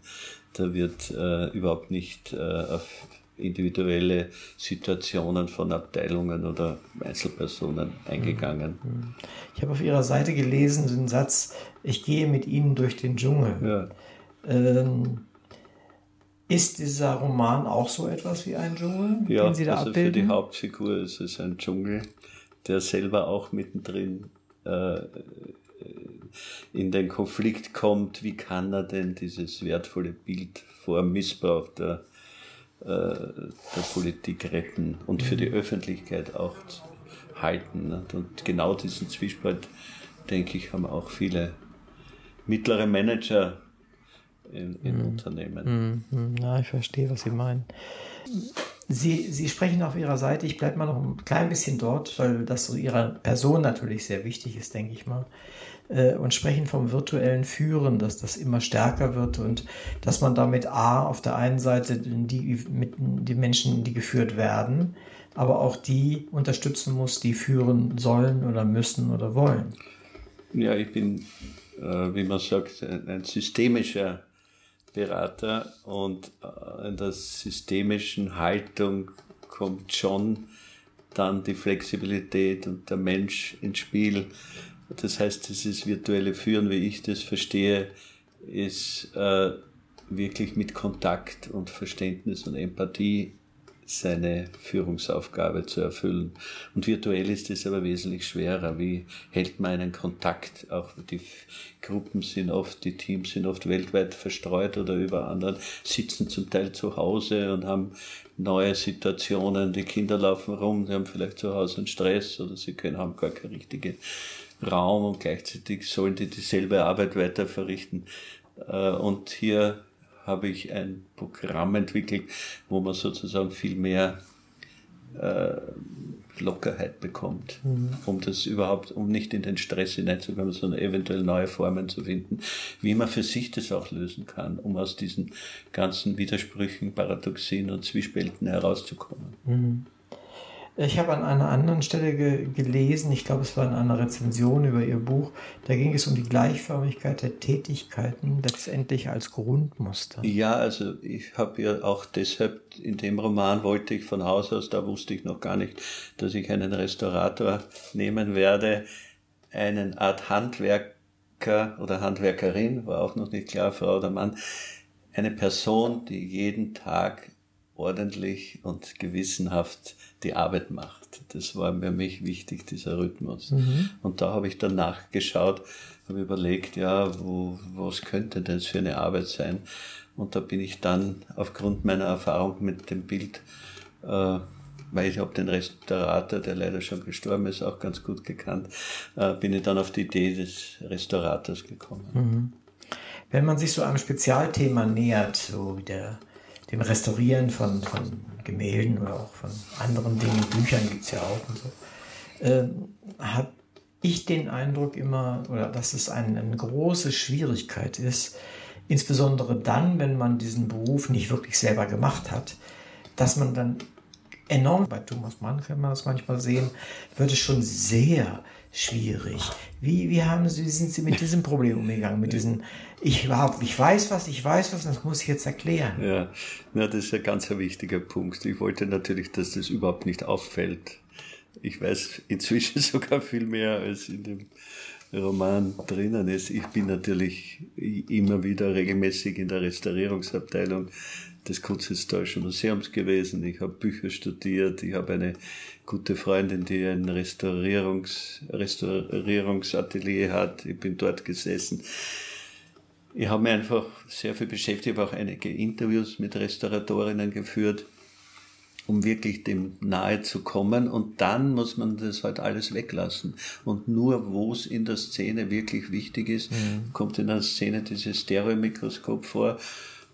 Da wird äh, überhaupt nicht äh, auf individuelle Situationen von Abteilungen oder Einzelpersonen eingegangen. Ich habe auf Ihrer Seite gelesen den Satz, ich gehe mit Ihnen durch den Dschungel. Ja. Ähm, ist dieser Roman auch so etwas wie ein Dschungel, ja, den Sie da also abbilden? für die Hauptfigur ist es ein Dschungel, der selber auch mittendrin äh, in den Konflikt kommt. Wie kann er denn dieses wertvolle Bild vor Missbrauch der, äh, der Politik retten und für die mhm. Öffentlichkeit auch halten? Und genau diesen Zwiespalt, denke ich, haben auch viele mittlere Manager in, in mhm. Unternehmen. Mhm. Ja, ich verstehe, was Sie meinen. Sie, Sie sprechen auf Ihrer Seite, ich bleibe mal noch ein klein bisschen dort, weil das so Ihrer Person natürlich sehr wichtig ist, denke ich mal. Äh, und sprechen vom virtuellen Führen, dass das immer stärker wird und dass man damit A, auf der einen Seite die, mit, die Menschen, die geführt werden, aber auch die unterstützen muss, die führen sollen oder müssen oder wollen. Ja, ich bin, äh, wie man sagt, ein systemischer Berater und äh, in der systemischen Haltung kommt schon dann die Flexibilität und der Mensch ins Spiel. Das heißt, dieses virtuelle Führen, wie ich das verstehe, ist äh, wirklich mit Kontakt und Verständnis und Empathie seine Führungsaufgabe zu erfüllen. Und virtuell ist es aber wesentlich schwerer. Wie hält man einen Kontakt? Auch die Gruppen sind oft, die Teams sind oft weltweit verstreut oder über anderen, sitzen zum Teil zu Hause und haben neue Situationen. Die Kinder laufen rum, die haben vielleicht zu Hause einen Stress oder sie können, haben gar keinen richtigen Raum und gleichzeitig sollen die dieselbe Arbeit weiter verrichten. Äh, und hier habe ich ein Programm entwickelt, wo man sozusagen viel mehr äh, Lockerheit bekommt, mhm. um das überhaupt, um nicht in den Stress hineinzukommen, sondern eventuell neue Formen zu finden, wie man für sich das auch lösen kann, um aus diesen ganzen Widersprüchen, Paradoxien und Zwiespälten herauszukommen. Mhm. Ich habe an einer anderen Stelle ge gelesen, ich glaube, es war in einer Rezension über Ihr Buch, da ging es um die Gleichförmigkeit der Tätigkeiten letztendlich als Grundmuster. Ja, also ich habe ja auch deshalb, in dem Roman wollte ich von Haus aus, da wusste ich noch gar nicht, dass ich einen Restaurator nehmen werde, einen Art Handwerker oder Handwerkerin, war auch noch nicht klar, Frau oder Mann, eine Person, die jeden Tag ordentlich und gewissenhaft die Arbeit macht. Das war für mich wichtig, dieser Rhythmus. Mhm. Und da habe ich dann nachgeschaut, habe überlegt, ja, wo, was könnte das für eine Arbeit sein? Und da bin ich dann aufgrund meiner Erfahrung mit dem Bild, äh, weil ich habe den Restaurator, der leider schon gestorben ist, auch ganz gut gekannt, äh, bin ich dann auf die Idee des Restaurators gekommen. Mhm. Wenn man sich so einem Spezialthema nähert, so wie der dem Restaurieren von, von Gemälden oder auch von anderen Dingen, Büchern gibt es ja auch und so, äh, habe ich den Eindruck immer, oder dass es eine, eine große Schwierigkeit ist, insbesondere dann, wenn man diesen Beruf nicht wirklich selber gemacht hat, dass man dann enorm, bei Thomas Mann kann man das manchmal sehen, wird es schon sehr schwierig. Wie, wie haben Sie, wie sind Sie mit diesem Problem umgegangen? Mit diesem, ich überhaupt, ich weiß was, ich weiß was, das muss ich jetzt erklären. Ja, ja das ist ein ganz wichtiger Punkt. Ich wollte natürlich, dass das überhaupt nicht auffällt. Ich weiß inzwischen [LAUGHS] sogar viel mehr als in dem Roman drinnen ist. Ich bin natürlich immer wieder regelmäßig in der Restaurierungsabteilung des Kunsthistorischen Museums gewesen. Ich habe Bücher studiert. Ich habe eine gute Freundin, die ein Restaurierungs, Restaurierungsatelier hat. Ich bin dort gesessen. Ich habe mich einfach sehr viel beschäftigt, habe auch einige Interviews mit Restauratorinnen geführt, um wirklich dem nahe zu kommen. Und dann muss man das halt alles weglassen. Und nur wo es in der Szene wirklich wichtig ist, mhm. kommt in der Szene dieses Stereomikroskop vor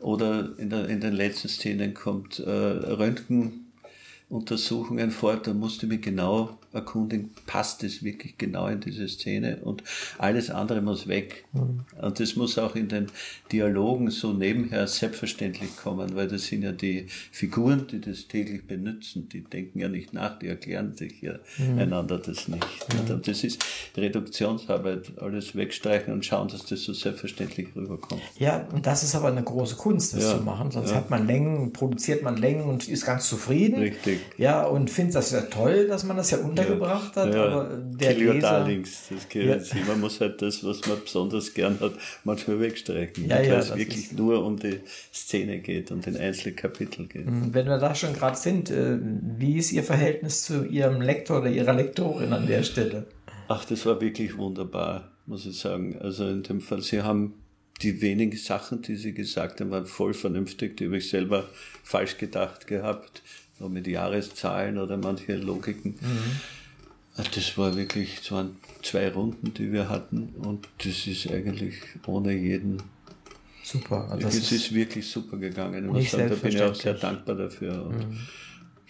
oder in, der, in den letzten Szenen kommt äh, Röntgenuntersuchungen vor, da musste mich genau erkundigen, passt es wirklich genau in diese Szene und alles andere muss weg. Mhm. Und das muss auch in den Dialogen so nebenher selbstverständlich kommen, weil das sind ja die Figuren, die das täglich benutzen, die denken ja nicht nach, die erklären sich ja mhm. einander das nicht. Mhm. Und das ist Reduktionsarbeit, alles wegstreichen und schauen, dass das so selbstverständlich rüberkommt. Ja, und das ist aber eine große Kunst, das ja. zu machen, sonst ja. hat man Längen, produziert man Längen und ist ganz zufrieden. Richtig. Ja, und findet das ja toll, dass man das ja unter gebracht hat, ja, aber der Leser... Darlings, das gehört ja. Man muss halt das, was man besonders gern hat, manchmal wegstreichen, ja, weil es wirklich nur um die Szene geht, um den einzelnen Kapitel geht. Mhm, wenn wir da schon gerade sind, äh, wie ist Ihr Verhältnis zu Ihrem Lektor oder Ihrer Lektorin an der Stelle? Ach, das war wirklich wunderbar, muss ich sagen. Also in dem Fall, Sie haben die wenigen Sachen, die Sie gesagt haben, waren voll vernünftig, die habe ich selber falsch gedacht gehabt, nur mit Jahreszahlen oder manche Logiken. Mhm. Das war wirklich, es waren zwei Runden, die wir hatten und das ist eigentlich ohne jeden. Super. Also es ist, ist, wirklich super gegangen. Und sagen, da bin ich auch sehr dankbar dafür. Und mhm.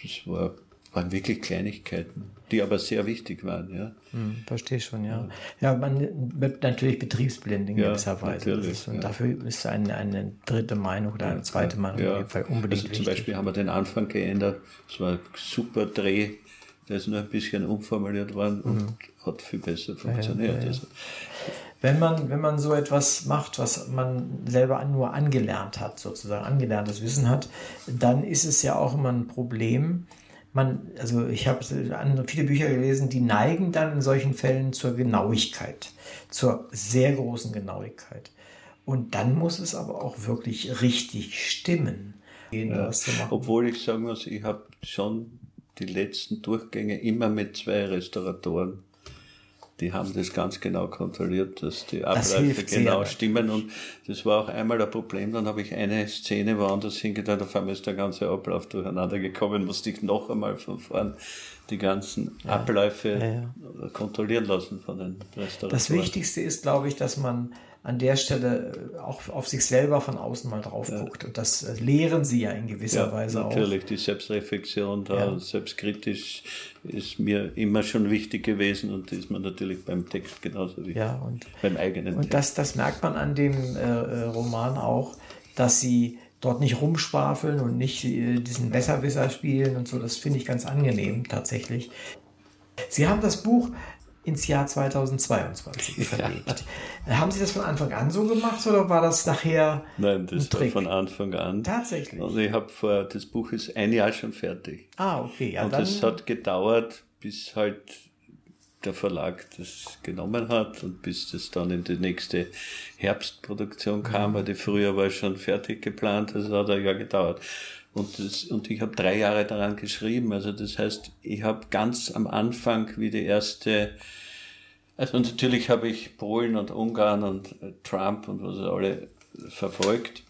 das war, waren wirklich Kleinigkeiten, die aber sehr wichtig waren, ja. Mhm, verstehe schon, ja. Ja, man wird natürlich betriebsblind in gewisser Weise. Ist, und ja. dafür ist eine, eine dritte Meinung oder eine zweite Meinung ja. auf jeden Fall unbedingt also Zum Beispiel haben wir den Anfang geändert. Es war super Dreh Der ist nur ein bisschen umformuliert worden und mhm. hat viel besser funktioniert. Ja, ja, ja. Also, wenn man, wenn man so etwas macht, was man selber nur angelernt hat, sozusagen angelerntes Wissen hat, dann ist es ja auch immer ein Problem. Man, also ich habe viele Bücher gelesen, die neigen dann in solchen Fällen zur Genauigkeit, zur sehr großen Genauigkeit. Und dann muss es aber auch wirklich richtig stimmen. Ja, obwohl ich sagen muss, ich habe schon die letzten Durchgänge immer mit zwei Restauratoren die haben das ganz genau kontrolliert, dass die Abläufe genau sehr. stimmen. Und das war auch einmal ein Problem. Dann habe ich eine Szene woanders hingetan, auf einmal ist der ganze Ablauf durcheinander gekommen, musste ich noch einmal von vorn die ganzen ja. Abläufe ja, ja. kontrollieren lassen von den Restauratoren. Das Wichtigste ist, glaube ich, dass man an der Stelle äh, auch auf sich selber von außen mal drauf guckt. Und das äh, lehren sie ja in gewisser ja, Weise natürlich, auch. Natürlich, die Selbstreflexion da, ja. selbstkritisch ist mir immer schon wichtig gewesen und ist man natürlich beim Text genauso wichtig. Ja, und, beim eigenen Und Text. Das, das merkt man an dem äh, äh Roman auch, dass sie dort nicht rumschwafeln und nicht äh, diesen Besserwisser spielen und so. Das finde ich ganz angenehm tatsächlich. Sie haben das Buch ins Jahr 2022 verlegt. Ja. Haben Sie das von Anfang an so gemacht oder war das nachher? Nein, das war von Anfang an. Tatsächlich. Also ich habe das Buch ist ein Jahr schon fertig. Ah, okay. Ja, Und das hat gedauert, bis halt der Verlag das genommen hat und bis das dann in die nächste Herbstproduktion kam, mhm. weil die früher war schon fertig geplant, das hat ein Jahr gedauert. Und, das, und ich habe drei Jahre daran geschrieben. Also das heißt, ich habe ganz am Anfang, wie die erste, also natürlich habe ich Polen und Ungarn und äh, Trump und was alle verfolgt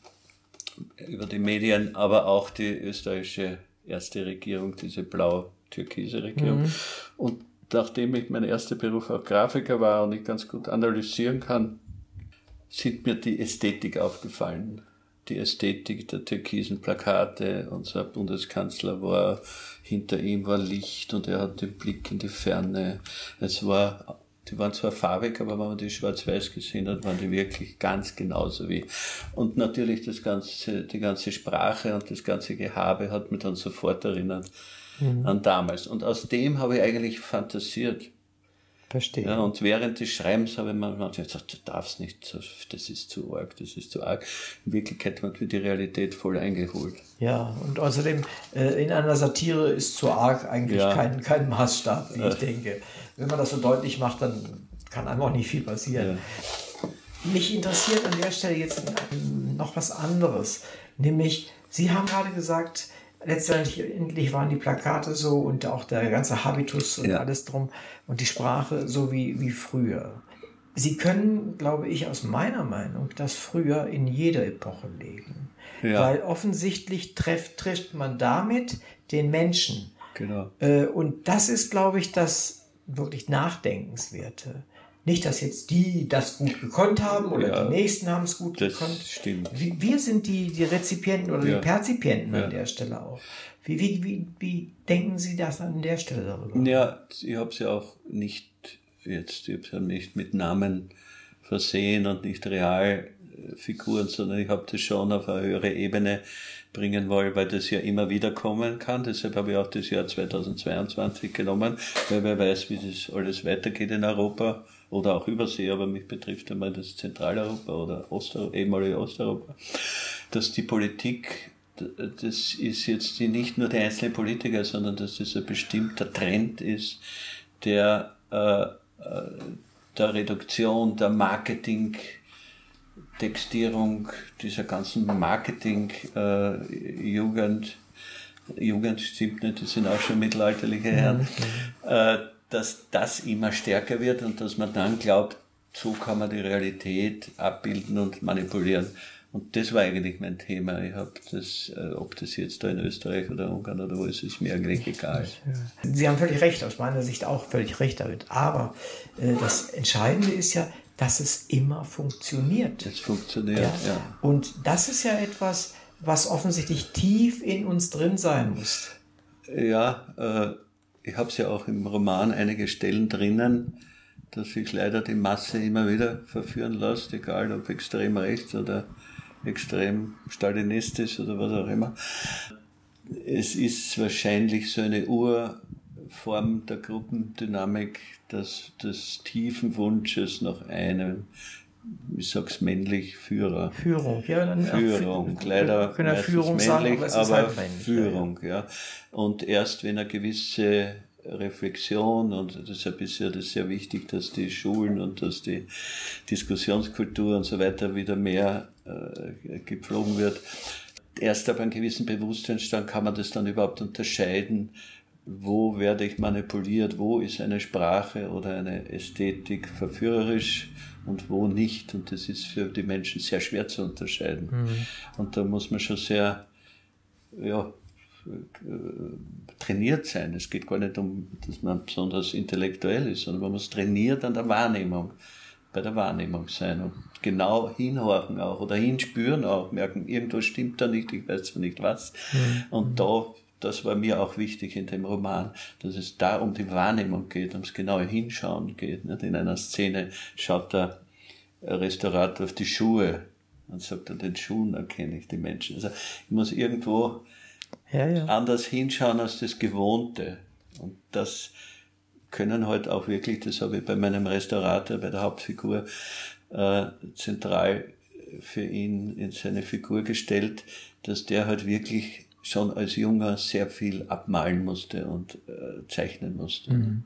über die Medien, aber auch die österreichische erste Regierung, diese blau-türkise Regierung. Mhm. Und nachdem ich mein erster Beruf auch Grafiker war und ich ganz gut analysieren kann, sind mir die Ästhetik aufgefallen die Ästhetik der türkisen Plakate. Unser Bundeskanzler war, hinter ihm war Licht und er hat den Blick in die Ferne. Es war, die waren zwar farbig, aber wenn man die schwarz-weiß gesehen hat, waren die wirklich ganz genauso wie. Und natürlich das ganze, die ganze Sprache und das ganze Gehabe hat mich dann sofort erinnert mhm. an damals. Und aus dem habe ich eigentlich fantasiert. Verstehe. Ja, und während des Schreibens habe ich mir manchmal gesagt, du darfst nicht, das ist zu arg, das ist zu arg. In Wirklichkeit wird mir die Realität voll eingeholt. Ja, und außerdem, äh, in einer Satire ist zu arg eigentlich ja. kein, kein Maßstab, wie ich denke. Wenn man das so deutlich macht, dann kann einem auch nicht viel passieren. Ja. Mich interessiert an der Stelle jetzt noch was anderes, nämlich, Sie haben gerade gesagt, letztendlich waren die Plakate so und auch der ganze Habitus und ja. alles drum und die Sprache so wie, wie früher. Sie können, glaube ich, aus meiner Meinung, das früher in jeder Epoche legen. Ja. Weil offensichtlich trifft, trifft man damit den Menschen. Genau. Äh, und das ist, glaube ich, das wirklich Nachdenkenswerte. Nicht, dass jetzt die das gut gekonnt haben oder ja, die nächsten haben es gut das gekonnt. Stimmt. Wir sind die, die Rezipienten oder ja. die Perzipienten ja. an der Stelle auch. Wie, wie, wie, wie denken Sie das an der Stelle darüber? Ja, ich habe sie auch nicht jetzt, ich habe sie nicht mit Namen versehen und nicht Realfiguren, sondern ich habe das schon auf eine höhere Ebene bringen wollen, weil das ja immer wieder kommen kann. Deshalb habe ich auch das Jahr 2022 genommen, weil wer weiß, wie das alles weitergeht in Europa oder auch Übersee, aber mich betrifft einmal das Zentraleuropa oder Osteuropa, ehemalige Osteuropa, dass die Politik, das ist jetzt nicht nur der einzelne Politiker, sondern dass das ein bestimmter Trend ist, der äh, äh der Reduktion, der Marketing, Textierung, dieser ganzen Marketing-Jugend, äh, Jugend stimmt nicht, das sind auch schon mittelalterliche Herren, mhm. äh, dass das immer stärker wird und dass man dann glaubt, so kann man die Realität abbilden und manipulieren. Und das war eigentlich mein Thema. Ich habe das, äh, ob das jetzt da in Österreich oder Ungarn oder wo ist, ist mir eigentlich egal. Sie haben völlig recht, aus meiner Sicht auch völlig recht damit. Aber äh, das Entscheidende ist ja, dass es immer funktioniert. Es funktioniert, ja. ja. Und das ist ja etwas, was offensichtlich tief in uns drin sein muss. Ja, äh, ich habe es ja auch im Roman einige Stellen drinnen, dass sich leider die Masse immer wieder verführen lässt, egal ob extrem rechts oder extrem stalinistisch oder was auch immer. Es ist wahrscheinlich so eine Ur Form der Gruppendynamik des, des tiefen Wunsches nach einem, ich sag's männlich, Führer. Führung, ja. Dann Führung, auch, leider können Führung männlich, sagen, aber, aber halt Führung, ja. ja. Und erst wenn eine gewisse Reflexion und deshalb ist ja das sehr wichtig, dass die Schulen und dass die Diskussionskultur und so weiter wieder mehr äh, gepflogen wird. Erst ab einem gewissen Bewusstseinsstand kann man das dann überhaupt unterscheiden, wo werde ich manipuliert, wo ist eine Sprache oder eine Ästhetik verführerisch und wo nicht. Und das ist für die Menschen sehr schwer zu unterscheiden. Mhm. Und da muss man schon sehr, ja, trainiert sein. Es geht gar nicht um, dass man besonders intellektuell ist, sondern man muss trainiert an der Wahrnehmung, bei der Wahrnehmung sein und genau hinhorchen auch oder hinspüren auch, merken, irgendwas stimmt da nicht, ich weiß zwar nicht was. Mhm. Und da, das war mir auch wichtig in dem Roman, dass es da um die Wahrnehmung geht, ums genaue Hinschauen geht. Nicht? In einer Szene schaut der Restaurator auf die Schuhe und sagt, an den Schuhen erkenne ich die Menschen. Also ich muss irgendwo ja, ja. anders hinschauen als das Gewohnte. Und das können halt auch wirklich, das habe ich bei meinem Restaurator, bei der Hauptfigur, äh, zentral für ihn in seine Figur gestellt, dass der halt wirklich schon als Junger sehr viel abmalen musste und äh, zeichnen musste. Mhm.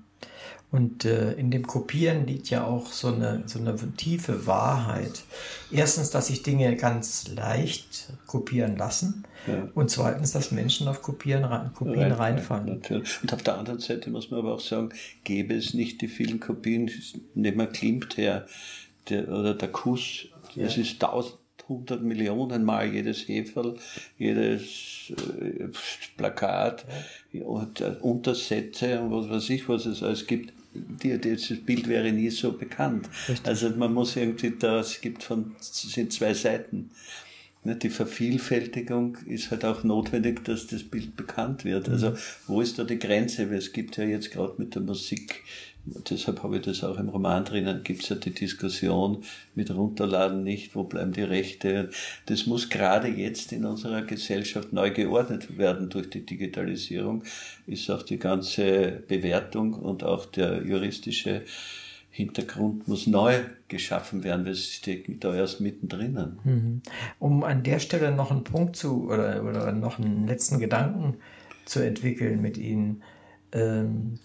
Und äh, in dem Kopieren liegt ja auch so eine, so eine tiefe Wahrheit. Erstens, dass sich Dinge ganz leicht kopieren lassen. Ja. Und zweitens, dass Menschen auf Kopieren, Kopien Rein, reinfallen. Natürlich. Und auf der anderen Seite muss man aber auch sagen, gäbe es nicht die vielen Kopien, nehmen wir Klimt her, der, oder der Kuss, ja. es ist tausend, hundert Millionen Mal jedes Heferl, jedes äh, Plakat ja. und äh, Untersätze und was weiß ich, was es alles gibt die, dieses Bild wäre nie so bekannt. Richtig. Also man muss irgendwie da, es gibt von, es sind zwei Seiten. Die Vervielfältigung ist halt auch notwendig, dass das Bild bekannt wird. Also wo ist da die Grenze? Weil es gibt ja jetzt gerade mit der Musik deshalb habe ich das auch im Roman drinnen, gibt es ja die Diskussion mit Runterladen nicht, wo bleiben die Rechte. Das muss gerade jetzt in unserer Gesellschaft neu geordnet werden durch die Digitalisierung, ist auch die ganze Bewertung und auch der juristische Hintergrund muss neu geschaffen werden. Wir stecken da erst mittendrin. Mhm. Um an der Stelle noch einen Punkt zu oder, oder noch einen letzten Gedanken zu entwickeln mit Ihnen. Ähm,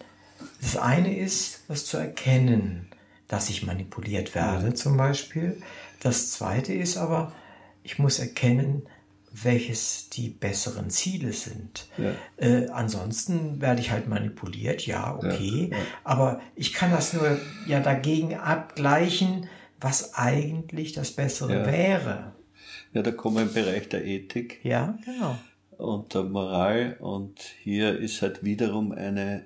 das eine ist, das zu erkennen, dass ich manipuliert werde zum Beispiel. Das zweite ist aber, ich muss erkennen, welches die besseren Ziele sind. Ja. Äh, ansonsten werde ich halt manipuliert, ja, okay. Ja, ja. Aber ich kann das nur ja dagegen abgleichen, was eigentlich das Bessere wäre. Ja, da kommen wir im Bereich der Ethik. Ja, genau. Und der Moral. Und hier ist halt wiederum eine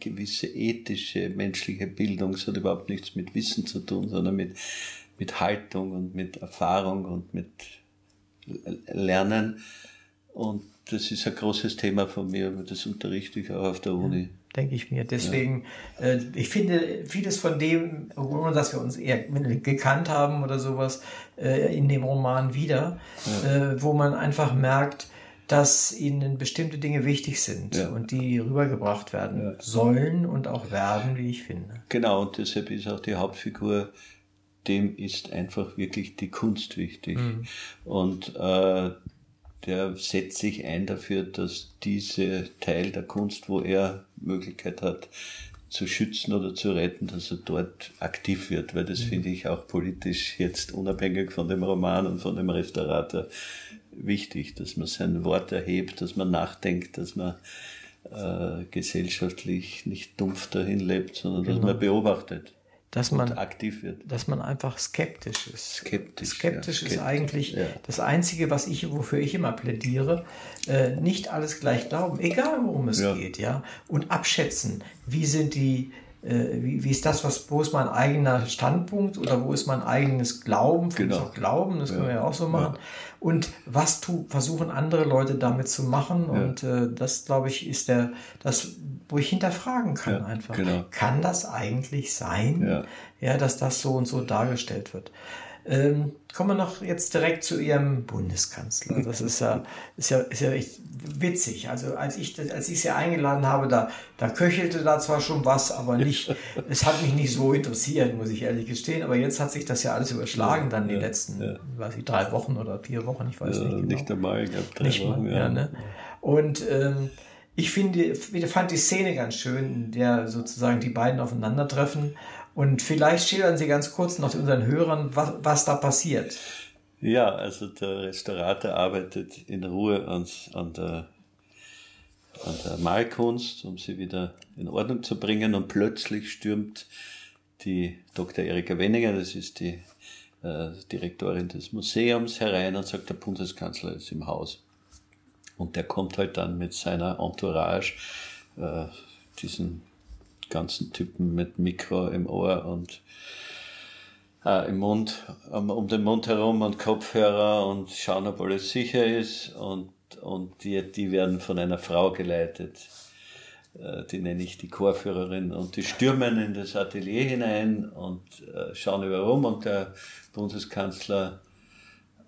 gewisse ethische, menschliche Bildung. Es hat überhaupt nichts mit Wissen zu tun, sondern mit, mit Haltung und mit Erfahrung und mit Lernen. Und das ist ein großes Thema von mir, das unterrichte ich auch auf der Uni. Denke ich mir. Deswegen, ja. äh, ich finde vieles von dem, ohne dass wir uns eher gekannt haben oder sowas, äh, in dem Roman wieder, ja. äh, wo man einfach merkt, dass ihnen bestimmte Dinge wichtig sind ja. und die rübergebracht werden ja. sollen und auch werden, wie ich finde. Genau, und deshalb ist auch die Hauptfigur, dem ist einfach wirklich die Kunst wichtig. Mhm. Und äh, der setzt sich ein dafür, dass diese Teil der Kunst, wo er Möglichkeit hat, zu schützen oder zu retten, dass er dort aktiv wird, weil das mhm. finde ich auch politisch jetzt unabhängig von dem Roman und von dem Restaurator wichtig, dass man sein Wort erhebt, dass man nachdenkt, dass man äh, gesellschaftlich nicht dumpf dahin lebt, sondern genau. dass man beobachtet. Dass man aktiv wird. Dass man einfach skeptisch ist. Skeptisch. Skeptisch, ja, skeptisch. ist eigentlich ja. das Einzige, was ich, wofür ich immer plädiere. Äh, nicht alles gleich glauben, egal worum es ja. geht, ja. Und abschätzen, wie sind die, wie, wie ist das, was, wo ist mein eigener Standpunkt oder wo ist mein eigenes Glauben, genau. auch Glauben, das ja. können wir ja auch so machen. Ja. Und was tu, versuchen andere Leute damit zu machen ja. und äh, das, glaube ich, ist der, das, wo ich hinterfragen kann einfach. Genau. Kann das eigentlich sein, ja. dass das so und so dargestellt wird? Ähm, kommen wir noch jetzt direkt zu Ihrem Bundeskanzler. Das ist ja, ist ja, ist ja echt witzig. Also als ich, als ich Sie eingeladen habe, da, da köchelte da zwar schon was, aber nicht, [LAUGHS] es hat mich nicht so interessiert, muss ich ehrlich gestehen. Aber jetzt hat sich das ja alles überschlagen, dann die ja, letzten, ja. weiß ich, drei Wochen oder vier Wochen, ich weiß ja, nicht genau. Nicht einmal, ich glaube drei nicht Wochen. Mal, ja. ne? Und ähm, ich finde, fand die Szene ganz schön, in der sozusagen die beiden aufeinandertreffen und vielleicht schildern Sie ganz kurz noch unseren Hörern, was, was da passiert. Ja, also der Restaurator arbeitet in Ruhe an, an, der, an der Malkunst, um sie wieder in Ordnung zu bringen. Und plötzlich stürmt die Dr. Erika Wenninger, das ist die äh, Direktorin des Museums, herein und sagt, der Bundeskanzler ist im Haus. Und der kommt halt dann mit seiner Entourage, äh, diesen ganzen Typen mit Mikro im Ohr und äh, im Mund, um, um, den Mund herum und Kopfhörer und schauen, ob alles sicher ist und, und die, die werden von einer Frau geleitet. Äh, die nenne ich die Chorführerin und die stürmen in das Atelier hinein und äh, schauen über rum und der Bundeskanzler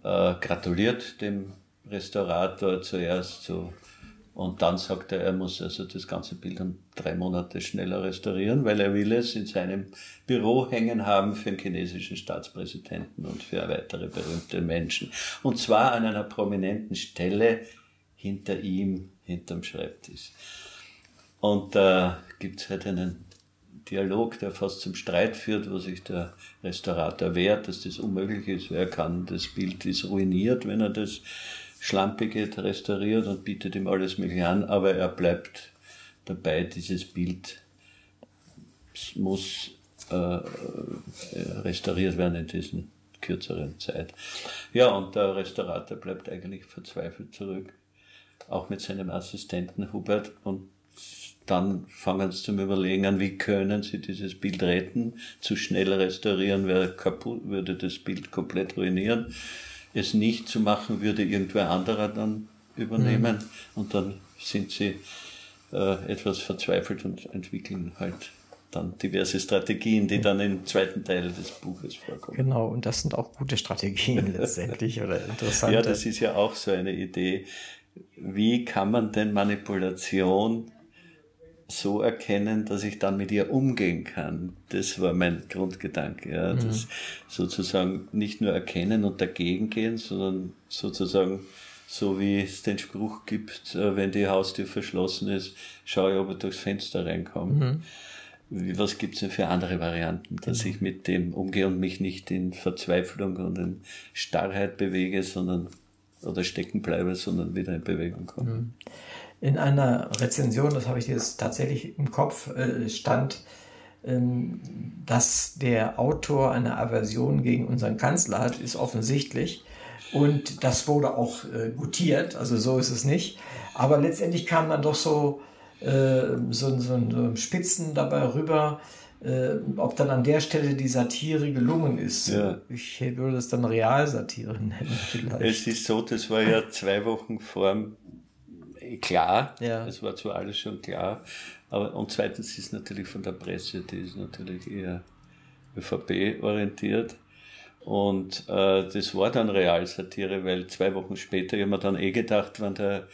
äh, gratuliert dem Restaurator zuerst zu und dann sagt er, er muss also das ganze Bild um drei Monate schneller restaurieren, weil er will es in seinem Büro hängen haben für den chinesischen Staatspräsidenten und für weitere berühmte Menschen. Und zwar an einer prominenten Stelle hinter ihm, hinterm Schreibtisch. Und da äh, gibt es halt einen Dialog, der fast zum Streit führt, wo sich der Restaurator wehrt, dass das unmöglich ist. Wer kann, das Bild ist ruiniert, wenn er das Schlampige restauriert und bietet ihm alles Mögliche an, aber er bleibt dabei, dieses Bild muss äh, äh, restauriert werden in diesen kürzeren Zeit. Ja, und der Restaurator bleibt eigentlich verzweifelt zurück, auch mit seinem Assistenten Hubert und dann fangen sie zum Überlegen an, wie können sie dieses Bild retten. Zu schnell restaurieren wäre kaputt, würde das Bild komplett ruinieren es nicht zu machen, würde irgendwer anderer dann übernehmen. Mhm. Und dann sind sie äh, etwas verzweifelt und entwickeln halt dann diverse Strategien, die dann im zweiten Teil des Buches vorkommen. Genau, und das sind auch gute Strategien [LAUGHS] letztendlich oder interessante. Ja, das ist ja auch so eine Idee. Wie kann man denn Manipulation so erkennen, dass ich dann mit ihr umgehen kann. Das war mein Grundgedanke. Ja. Mhm. Das sozusagen nicht nur erkennen und dagegen gehen, sondern sozusagen so wie es den Spruch gibt, äh, wenn die Haustür verschlossen ist, schaue ich, ob ich durchs Fenster reinkomme. Mhm. Was gibt's denn für andere Varianten, dass genau. ich mit dem umgehe und mich nicht in Verzweiflung und in Starrheit bewege, sondern oder stecken bleibe, sondern wieder in Bewegung komme. Mhm in einer Rezension, das habe ich jetzt tatsächlich im Kopf, äh, stand, ähm, dass der Autor eine Aversion gegen unseren Kanzler hat, ist offensichtlich. Und das wurde auch äh, gutiert, also so ist es nicht. Aber letztendlich kam dann doch so, äh, so, so, so Spitzen dabei rüber, äh, ob dann an der Stelle die Satire gelungen ist. Ja. Ich würde es dann Realsatire nennen [LAUGHS] vielleicht. Es ist so, das war ja zwei Wochen vor dem klar. Ja. Es war zwar alles schon klar, aber und zweitens ist natürlich von der Presse, die ist natürlich eher ÖVP-orientiert. Und äh, das war dann Realsatire, weil zwei Wochen später, ich habe mir dann eh gedacht, wenn der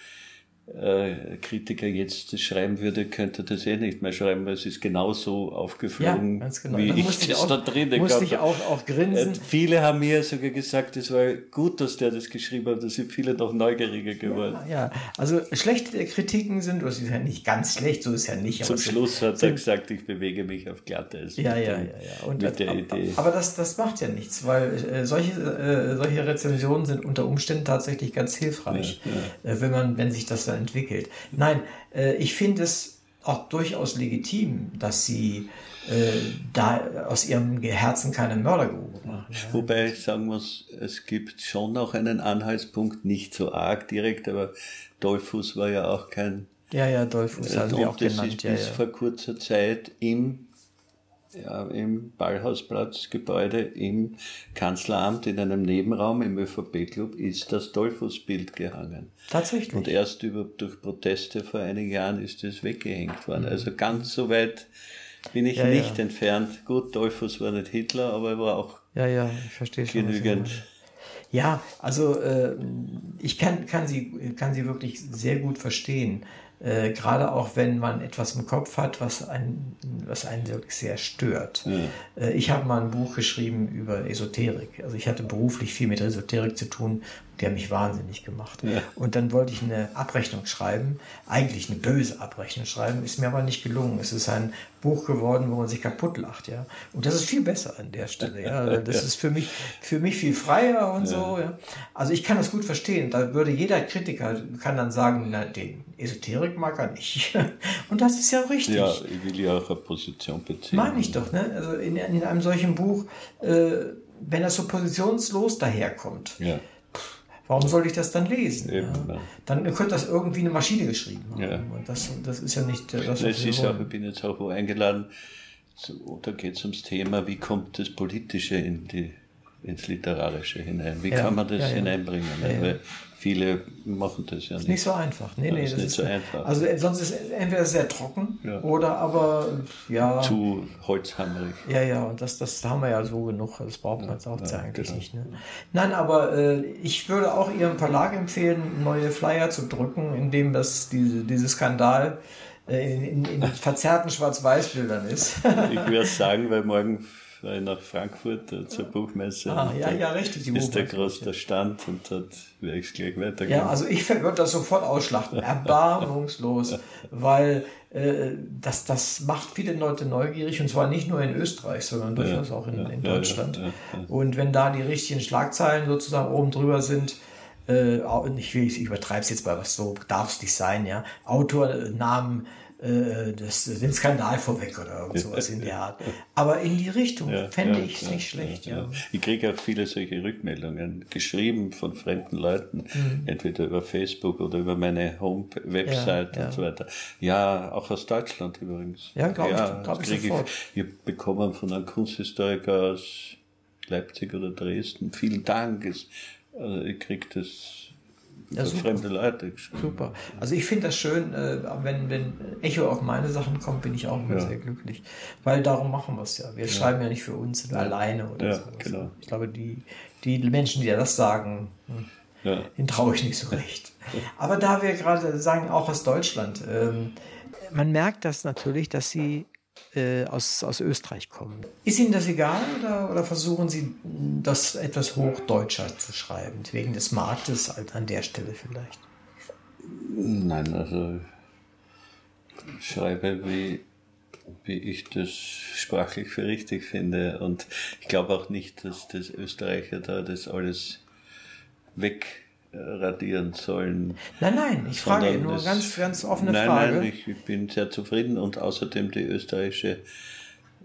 äh, Kritiker jetzt schreiben würde, könnte das eh nicht mehr schreiben, weil es ist genauso aufgeflogen, ja, genau. wie ich das auch, da drin musste ich auch, auch grinsen. Äh, viele haben mir sogar gesagt, es war gut, dass der das geschrieben hat, da sind viele noch neugieriger geworden. Ja, ja. also schlechte Kritiken sind, das ist ja nicht ganz schlecht, so ist ja nicht. Zum Schluss hat er gesagt, ich bewege mich auf Glatteis. Ja, ja, ja, ja. Und mit der aber, Idee. Aber das, das macht ja nichts, weil äh, solche, äh, solche Rezensionen sind unter Umständen tatsächlich ganz hilfreich, ja. Äh, wenn man, wenn sich das entwickelt. Nein, äh, ich finde es auch durchaus legitim, dass sie äh, da aus ihrem Herzen keine Mördergrube machen. Ja. Wobei ich sagen muss, es gibt schon noch einen Anhaltspunkt, nicht so arg direkt, aber Dollfuß war ja auch kein ja, ja, Dollfuß äh, haben wir auch genannt. Ist bis ja, ja. vor kurzer Zeit im ja, im Ballhausplatzgebäude im Kanzleramt in einem Nebenraum im ÖVP-Club ist das Dollfußbild gehangen. Tatsächlich. Und erst über, durch Proteste vor einigen Jahren ist es weggehängt worden. Mhm. Also ganz so weit bin ich ja, nicht ja. entfernt. Gut, Dollfuß war nicht Hitler, aber er war auch Ja, ja, ich verstehe schon. Genügend. Ja, also äh, ich kann, kann, sie, kann sie wirklich sehr gut verstehen. Äh, gerade auch wenn man etwas im Kopf hat, was einen, was einen wirklich sehr stört. Ja. Äh, ich habe mal ein Buch geschrieben über Esoterik. Also ich hatte beruflich viel mit Esoterik zu tun die haben mich wahnsinnig gemacht. Ja. Und dann wollte ich eine Abrechnung schreiben, eigentlich eine böse Abrechnung schreiben, ist mir aber nicht gelungen. Es ist ein Buch geworden, wo man sich kaputt lacht, ja. Und das ist viel besser an der Stelle, ja. Das [LAUGHS] ist für mich, für mich viel freier und ja. so, ja. Also ich kann das gut verstehen. Da würde jeder Kritiker, kann dann sagen, na, den Esoterik mag er nicht. [LAUGHS] Und das ist ja richtig. Ja, ich will ja auch eine Position beziehen. Meine ich doch, ne? Also in, in einem solchen Buch, äh, wenn das so positionslos daherkommt, ja Warum soll ich das dann lesen? Eben, ja? Ja. Dann könnte das irgendwie eine Maschine geschrieben haben. Ja. Und das, das ist ja nicht das, was ist auch, Ich bin jetzt auch wo eingeladen, da geht es ums Thema, wie kommt das Politische in die, ins Literarische hinein? Wie kann man das hineinbringen? Weil Viele machen das ja nicht. Ist nicht so einfach. Nee, nee, das, ist nicht ist, so einfach. Also äh, sonst ist es entweder sehr trocken ja. oder aber ja. Zu holzhammerig. Ja, ja, und das, das haben wir ja so genug. Das braucht man jetzt auch ja, eigentlich genau. nicht. Ne? Nein, aber äh, ich würde auch Ihrem Verlag empfehlen, neue Flyer zu drücken, in dem das diese, diese Skandal äh, in, in, in [LAUGHS] verzerrten Schwarz-Weiß-Bildern ist. ich würde sagen, weil morgen nach Frankfurt äh, zur Buchmesse. Ah, ja, ja, richtig. Die ist der große Stand und dort werde ich gleich weitergehen. Ja, also ich würde das sofort ausschlachten. [LAUGHS] Erbarmungslos. weil äh, das, das macht viele Leute neugierig und zwar nicht nur in Österreich, sondern durchaus ja, auch in, ja, in Deutschland. Ja, und wenn da die richtigen Schlagzeilen sozusagen oben drüber sind, äh, ich, ich übertreibe es jetzt mal, was so darf es nicht sein, ja. Autornamen äh, das, den Skandal vorweg oder irgend sowas in der Art. Aber in die Richtung ja, fände ja, ich es nicht schlecht. Ja, Ich kriege auch viele solche Rückmeldungen, geschrieben von fremden Leuten, mhm. entweder über Facebook oder über meine Home-Website und so weiter. Ja, auch aus Deutschland übrigens. Ja, glaube ich, glaub ich sofort. Ich, wir bekommen von einem Kunsthistoriker aus Leipzig oder Dresden, vielen Dank. Also ich kriege das ja, fremde Leute geschrieben. Super. Also ich finde das schön, äh, wenn, wenn Echo auf meine Sachen kommt, bin ich auch immer ja. sehr glücklich. Weil darum machen wir es ja. Wir ja. schreiben ja nicht für uns ja. alleine oder so. Genau. Ich glaube, die, die Menschen, die ja das sagen, hm, den traue ich nicht so recht. [LAUGHS] Aber da wir gerade sagen, auch aus Deutschland, ähm, man merkt das natürlich, dass sie äh, aus, aus Österreich kommen. Ist Ihnen das egal oder, oder versuchen Sie, das etwas hochdeutscher zu schreiben, wegen des Marktes halt an der Stelle vielleicht? Nein, also ich schreibe, wie, wie ich das sprachlich für richtig finde. Und ich glaube auch nicht, dass das Österreicher da das alles weg radieren sollen. Nein, nein, ich frage nur ganz, ganz offene nein, Frage. Nein, ich, ich bin sehr zufrieden und außerdem die österreichische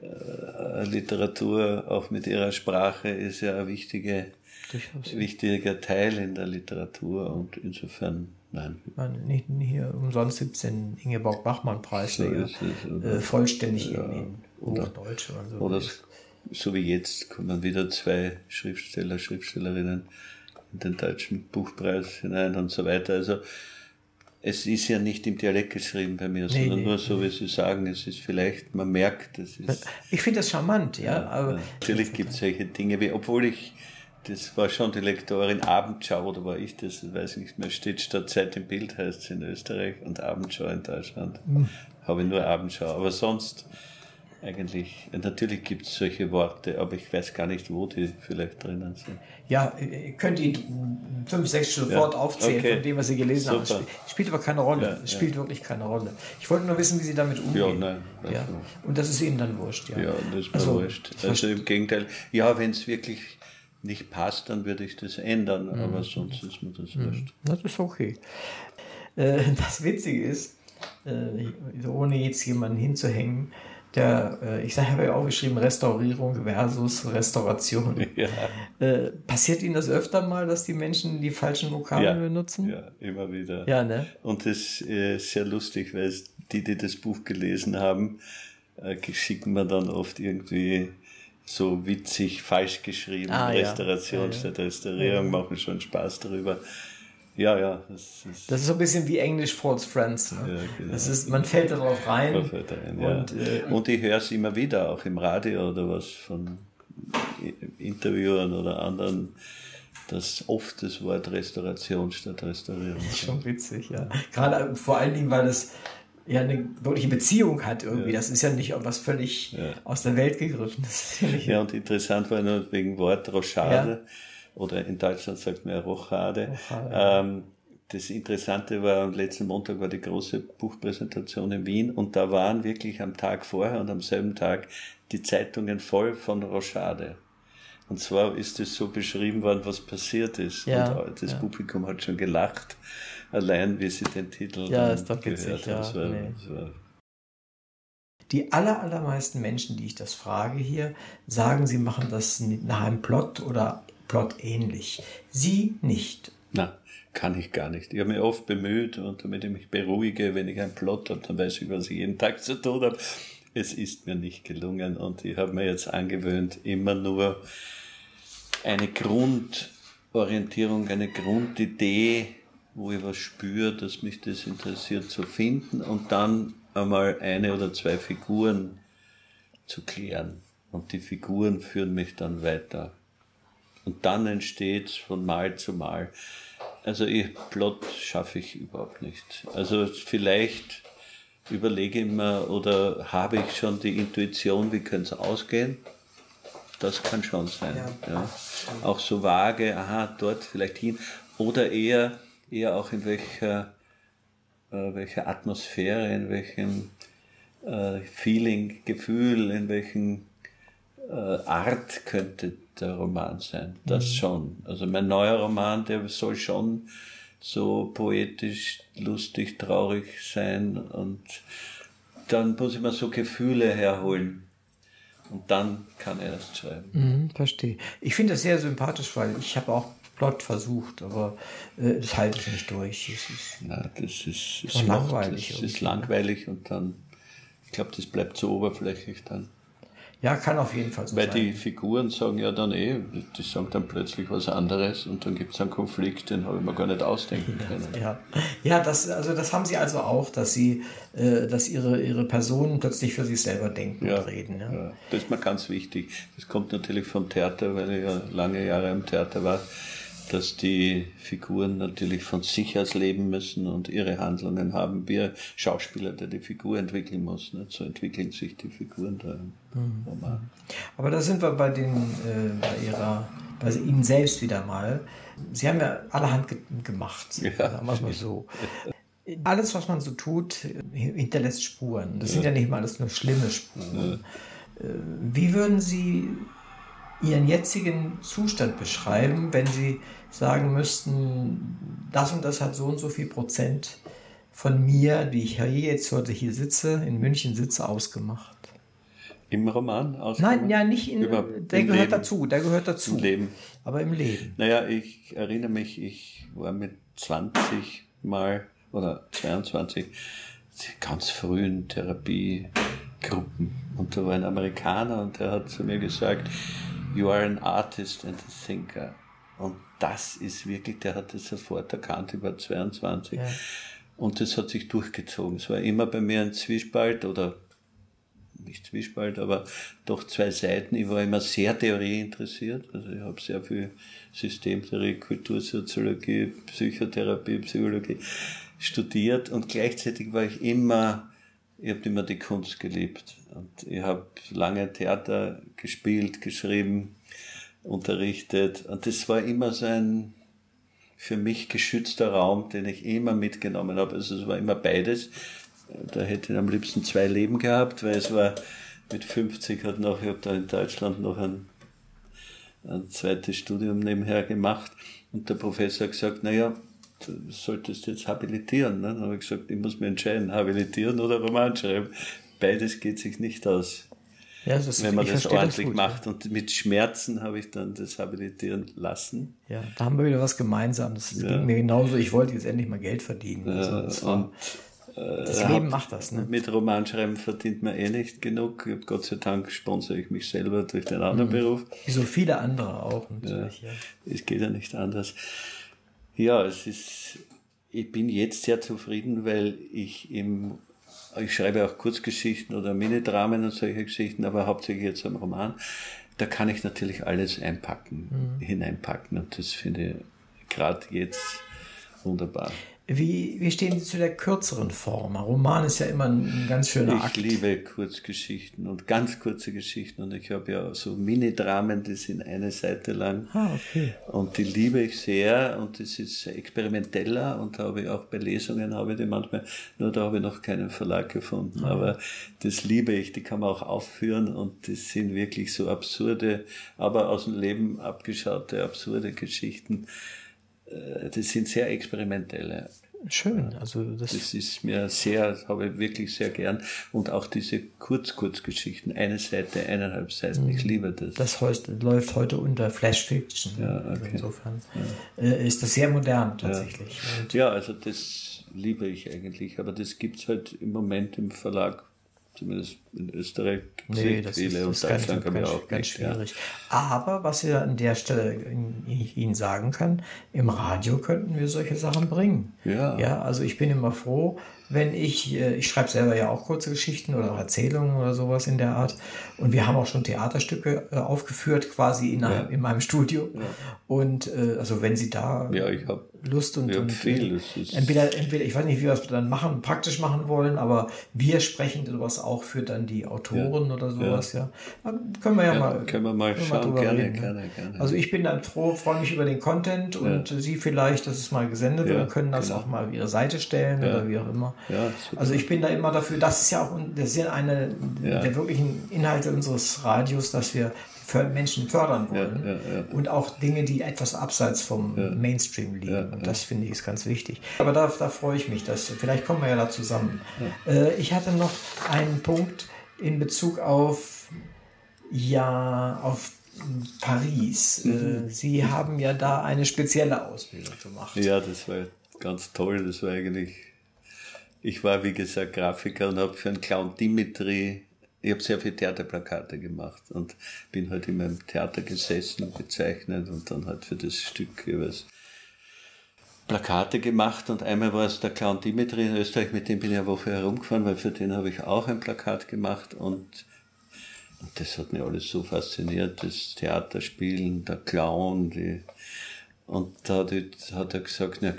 äh, Literatur auch mit ihrer Sprache ist ja ein wichtige, wichtiger Teil in der Literatur und insofern nein. Man, nicht hier umsonst 17 Ingeborg Bachmann Preisträger so äh, vollständig ja, in, in Hochdeutsch oder so. Oder so wie jetzt kommen wieder zwei Schriftsteller, Schriftstellerinnen in den deutschen Buchpreis hinein und so weiter. Also es ist ja nicht im Dialekt geschrieben bei mir, nee, sondern nee, nur so, nee. wie Sie sagen, es ist vielleicht, man merkt, es ist. Ich finde das charmant, ja. ja aber. Natürlich gibt es solche Dinge, wie, obwohl ich, das war schon die Lektorin Abendschau, oder war ich das, weiß ich nicht mehr, steht statt Zeit im Bild heißt es in Österreich und Abendschau in Deutschland. Mhm. Habe ich nur Abendschau. Aber sonst, eigentlich, natürlich gibt es solche Worte, aber ich weiß gar nicht, wo die vielleicht drinnen sind. Ja, ihr könnt ihn fünf, sechs sofort ja. aufzählen okay. von dem, was Sie gelesen Super. haben. Spielt, spielt aber keine Rolle. Ja, spielt ja. wirklich keine Rolle. Ich wollte nur wissen, wie Sie damit umgehen. Ja, nein. Ja. Und das ist Ihnen dann wurscht. Ja, ja das ist mir also, wurscht. Also im Gegenteil. Ja, wenn es wirklich nicht passt, dann würde ich das ändern, mhm. aber sonst ist mir das mhm. wurscht. Das ist okay. Äh, [LAUGHS] das Witzige ist, äh, ohne jetzt jemanden hinzuhängen, der, äh, ich habe ja auch geschrieben, Restaurierung versus Restauration. [LAUGHS] Ja. Äh, passiert Ihnen das öfter mal, dass die Menschen die falschen Vokabeln ja, benutzen? Ja, immer wieder. Ja, ne? Und das ist sehr lustig, weil die, die das Buch gelesen haben, äh, schicken mir dann oft irgendwie so witzig falsch geschrieben, ah, Restauration ja. statt Restaurierung, machen schon Spaß darüber. Ja, ja. Das ist, das ist so ein bisschen wie Englisch False Friends. Ne? Ja, genau. das ist, man fällt darauf rein. Man fällt rein ja. und, äh, und ich höre es immer wieder, auch im Radio oder was von Interviewern oder anderen, dass oft das Wort Restauration statt Restaurierung. Ist schon witzig, ja. Gerade vor allen Dingen, weil es ja eine wirkliche Beziehung hat irgendwie. Ja. Das ist ja nicht was völlig ja. aus der Welt gegriffen. ja, und interessant war nur wegen Wort Rochade, ja. Oder in Deutschland sagt man ja Rochade. Rochade. Ähm, das Interessante war, am letzten Montag war die große Buchpräsentation in Wien und da waren wirklich am Tag vorher und am selben Tag die Zeitungen voll von Rochade. Und zwar ist es so beschrieben worden, was passiert ist. Ja, und das ja. Publikum hat schon gelacht, allein wie sie den Titel ja, ist doch witzig, ja, war, nee. Die aller, allermeisten Menschen, die ich das frage hier, sagen, sie machen das nach einem Plot oder Plot ähnlich. Sie nicht. Na, kann ich gar nicht. Ich habe mich oft bemüht und damit ich mich beruhige, wenn ich einen Plot habe, dann weiß ich, was ich jeden Tag zu tun habe. Es ist mir nicht gelungen und ich habe mir jetzt angewöhnt, immer nur eine Grundorientierung, eine Grundidee, wo ich was spüre, dass mich das interessiert, zu finden und dann einmal eine oder zwei Figuren zu klären. Und die Figuren führen mich dann weiter. Und dann entsteht von Mal zu Mal. Also ich, Plot schaffe ich überhaupt nicht. Also vielleicht überlege ich mir oder habe ich schon die Intuition, wie könnte es ausgehen? Das kann schon sein. Ja. ja. Auch so vage, aha, dort vielleicht hin. Oder eher, eher auch in welcher, äh, welcher Atmosphäre, in welchem äh, Feeling, Gefühl, in welchem Art könnte der Roman sein. Das mhm. schon. Also mein neuer Roman, der soll schon so poetisch, lustig, traurig sein und dann muss ich mir so Gefühle herholen. Und dann kann er das schreiben. Mhm, verstehe. Ich finde das sehr sympathisch, weil ich habe auch Plot versucht, aber äh, das halte ich nicht durch. Das ist, Na, das ist, ist langweilig. Das ist langweilig und dann, ich glaube, das bleibt so oberflächlich dann. Ja, kann auf jeden Fall so Weil sein. Weil die Figuren sagen ja dann eh, die sagen dann plötzlich was anderes und dann gibt es einen Konflikt, den habe ich mir gar nicht ausdenken [LAUGHS] können. Ja, ja das, also das haben sie also auch, dass sie, äh, dass ihre, ihre Personen plötzlich für sich selber denken ja, und reden. Ja. ja. Das ist mir ganz wichtig. Das kommt natürlich vom Theater, weil ich ja lange Jahre im Theater war dass die Figuren natürlich von sich aus leben müssen und ihre Handlungen haben. Wir Schauspieler, der die Figur entwickeln muss. Nicht? So entwickeln sich die Figuren da im mhm. Roman. Aber da sind wir bei, den, äh, bei, ihrer, bei Ihnen selbst wieder mal. Sie haben ja allerhand ge gemacht, ja. sagen wir mal so. Alles, was man so tut, hinterlässt Spuren. Das ja. sind ja nicht mal alles nur schlimme Spuren. Ja. Äh, wie würden Sie Ihren jetzigen Zustand beschreiben, wenn Sie sagen müssten, das und das hat so und so viel Prozent von mir, wie ich hier jetzt heute hier sitze, in München sitze, ausgemacht? Im Roman ausgemacht? Nein, ja, nicht in, Über, der gehört Leben. dazu, der gehört dazu. Im Leben. Aber im Leben. Naja, ich erinnere mich, ich war mit 20 mal oder 22 ganz frühen Therapiegruppen und da war ein Amerikaner und der hat zu mir gesagt, you are an artist and a thinker. Und das ist wirklich, der hat das sofort erkannt, über 22. Ja. Und das hat sich durchgezogen. Es war immer bei mir ein Zwiespalt oder nicht Zwiespalt, aber doch zwei Seiten. Ich war immer sehr Theorie interessiert. Also ich habe sehr viel Systemtheorie, Kultursoziologie, Psychotherapie, Psychologie studiert und gleichzeitig war ich immer, ich habe immer die Kunst geliebt. Und ich habe lange Theater gespielt, geschrieben, unterrichtet. Und das war immer so ein für mich geschützter Raum, den ich immer mitgenommen habe. Also es war immer beides. Da hätte ich am liebsten zwei Leben gehabt, weil es war mit 50 hat noch, ich habe da in Deutschland noch ein, ein zweites Studium nebenher gemacht und der Professor hat gesagt, naja, du solltest jetzt habilitieren. Ne? Dann habe ich gesagt, ich muss mir entscheiden, habilitieren oder Roman schreiben. Beides geht sich nicht aus. Ja, ist, wenn man das ordentlich das macht. Und mit Schmerzen habe ich dann das habilitieren lassen. Ja, da haben wir wieder was gemeinsam. Das ja. ging mir genauso. Ich wollte jetzt endlich mal Geld verdienen. Also das, war, und, äh, das Leben macht das. Ne? Mit Romanschreiben verdient man eh nicht genug. Gott sei Dank sponsere ich mich selber durch den anderen mhm. Beruf. Wie so viele andere auch natürlich. Ja, ja. Es geht ja nicht anders. Ja, es ist, ich bin jetzt sehr zufrieden, weil ich im ich schreibe auch Kurzgeschichten oder Minidramen und solche Geschichten, aber hauptsächlich jetzt einen Roman. da kann ich natürlich alles einpacken, mhm. hineinpacken und das finde ich gerade jetzt wunderbar. Wie, wie stehen Sie zu der kürzeren Form? Ein Roman ist ja immer ein ganz schöner ich Akt. Ich liebe Kurzgeschichten und ganz kurze Geschichten und ich habe ja so Mini-Dramen, die sind eine Seite lang. Ah, okay. Und die liebe ich sehr und das ist experimenteller und habe ich auch bei Lesungen habe ich die manchmal, nur da habe ich noch keinen Verlag gefunden, aber das liebe ich, die kann man auch aufführen und das sind wirklich so absurde, aber aus dem Leben abgeschaute, absurde Geschichten das sind sehr experimentelle. Schön, also das, das ist mir sehr, habe ich wirklich sehr gern. Und auch diese Kurz-Kurzgeschichten, eine Seite, eineinhalb Seiten, ich mhm. liebe das. Das heißt, läuft heute unter Flash Fiction. Ja, okay. Also insofern ja. Äh, ist das sehr modern tatsächlich. Ja. ja, also das liebe ich eigentlich, aber das gibt es halt im Moment im Verlag Zumindest in Österreich nee, das viele ist, das und Deutschland kann man auch ganz nicht, schwierig. Ja. Aber was ich an der Stelle Ihnen sagen kann, im Radio könnten wir solche Sachen bringen. Ja. Ja, also ich bin immer froh, wenn ich, äh, ich schreibe selber ja auch kurze Geschichten oder Erzählungen oder sowas in der Art. Und wir haben auch schon Theaterstücke äh, aufgeführt, quasi in, einem, ja. in meinem Studio. Ja. Und äh, also wenn Sie da ja, ich hab, Lust und, ich und viel. entweder, entweder, ich weiß nicht, wie wir es dann machen, praktisch machen wollen, aber wir sprechen sowas auch für dann die Autoren oder sowas, ja. Können wir ja, mal, können wir mal schauen, mal gerne, reden, gerne, gerne. Also ich bin dann froh, freue mich über den Content und Sie vielleicht, dass es mal gesendet wird und können das genau. auch mal auf Ihre Seite stellen oder wie auch immer. Ja, also ich bin da immer dafür, das ist ja auch das ist eine ja. der wirklichen Inhalte unseres Radios, dass wir Menschen fördern wollen ja, ja, und auch Dinge, die etwas abseits vom Mainstream liegen. Und das finde ich ist ganz wichtig. Aber da, da freue ich mich, dass vielleicht kommen wir ja da zusammen. Äh, ich hatte noch einen Punkt in Bezug auf ja auf Paris. Äh, mhm. Sie haben ja da eine spezielle Ausbildung gemacht. Ja, das war ganz toll. Das war eigentlich ich war, wie gesagt, Grafiker und habe für einen Clown Dimitri, ich habe sehr viele Theaterplakate gemacht und bin halt in meinem Theater gesessen, gezeichnet und dann halt für das Stück jeweils Plakate gemacht und einmal war es der Clown Dimitri in Österreich, mit dem bin ich eine Woche herumgefahren, weil für den habe ich auch ein Plakat gemacht und, und das hat mich alles so fasziniert, das Theaterspielen, der Clown, die, und da hat er gesagt, na,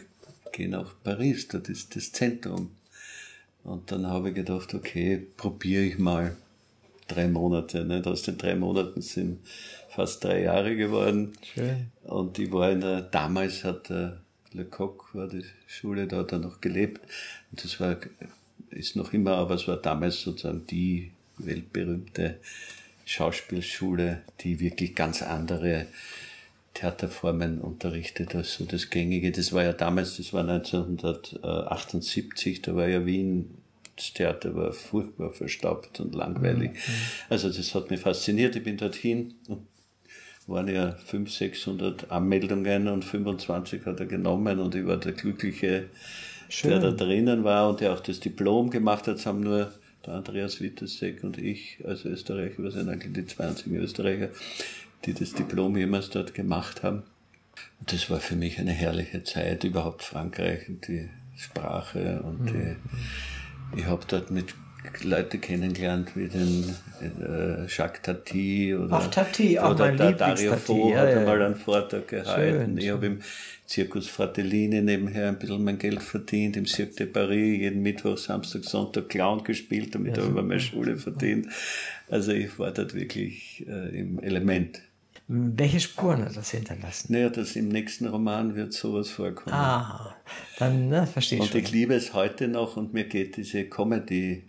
geh nach Paris, das ist das Zentrum. Und dann habe ich gedacht, okay, probiere ich mal drei Monate. Nicht? Aus den drei Monaten sind fast drei Jahre geworden. Schön. Und ich war in der, damals hat der Lecoq, war die Schule, da hat er noch gelebt. Und das war, ist noch immer, aber es war damals sozusagen die weltberühmte Schauspielschule, die wirklich ganz andere Theaterformen unterrichtet als so das Gängige. Das war ja damals, das war 1978, da war ja Wien, das Theater war furchtbar verstaubt und langweilig. Mhm. Also das hat mich fasziniert. Ich bin dorthin und waren ja 500, 600 Anmeldungen und 25 hat er genommen und ich war der Glückliche, Schön. der da drinnen war und der auch das Diplom gemacht hat. Das haben nur der Andreas Wittesek und ich als Österreicher, wir sind eigentlich die 20 Österreicher, die das Diplom jemals dort gemacht haben. Und das war für mich eine herrliche Zeit, überhaupt Frankreich und die Sprache und die, mhm. ich habe dort mit Leute kennengelernt wie den äh, Jacques Tati oder, Ach, Tati, auch oder der Dario Fo ja, hat ja. mal einen Vortrag gehalten. Schön, ich habe im Circus Fratellini nebenher ein bisschen mein Geld verdient, im Cirque de Paris jeden Mittwoch, Samstag, Sonntag Clown gespielt, damit ja, habe ich meine Schule verdient. Also ich war dort wirklich äh, im Element. Welche Spuren hat das hinterlassen? Naja, das im nächsten Roman wird sowas vorkommen. Ah, dann ne, verstehe ich Und ich liebe es heute noch und mir geht diese Comedy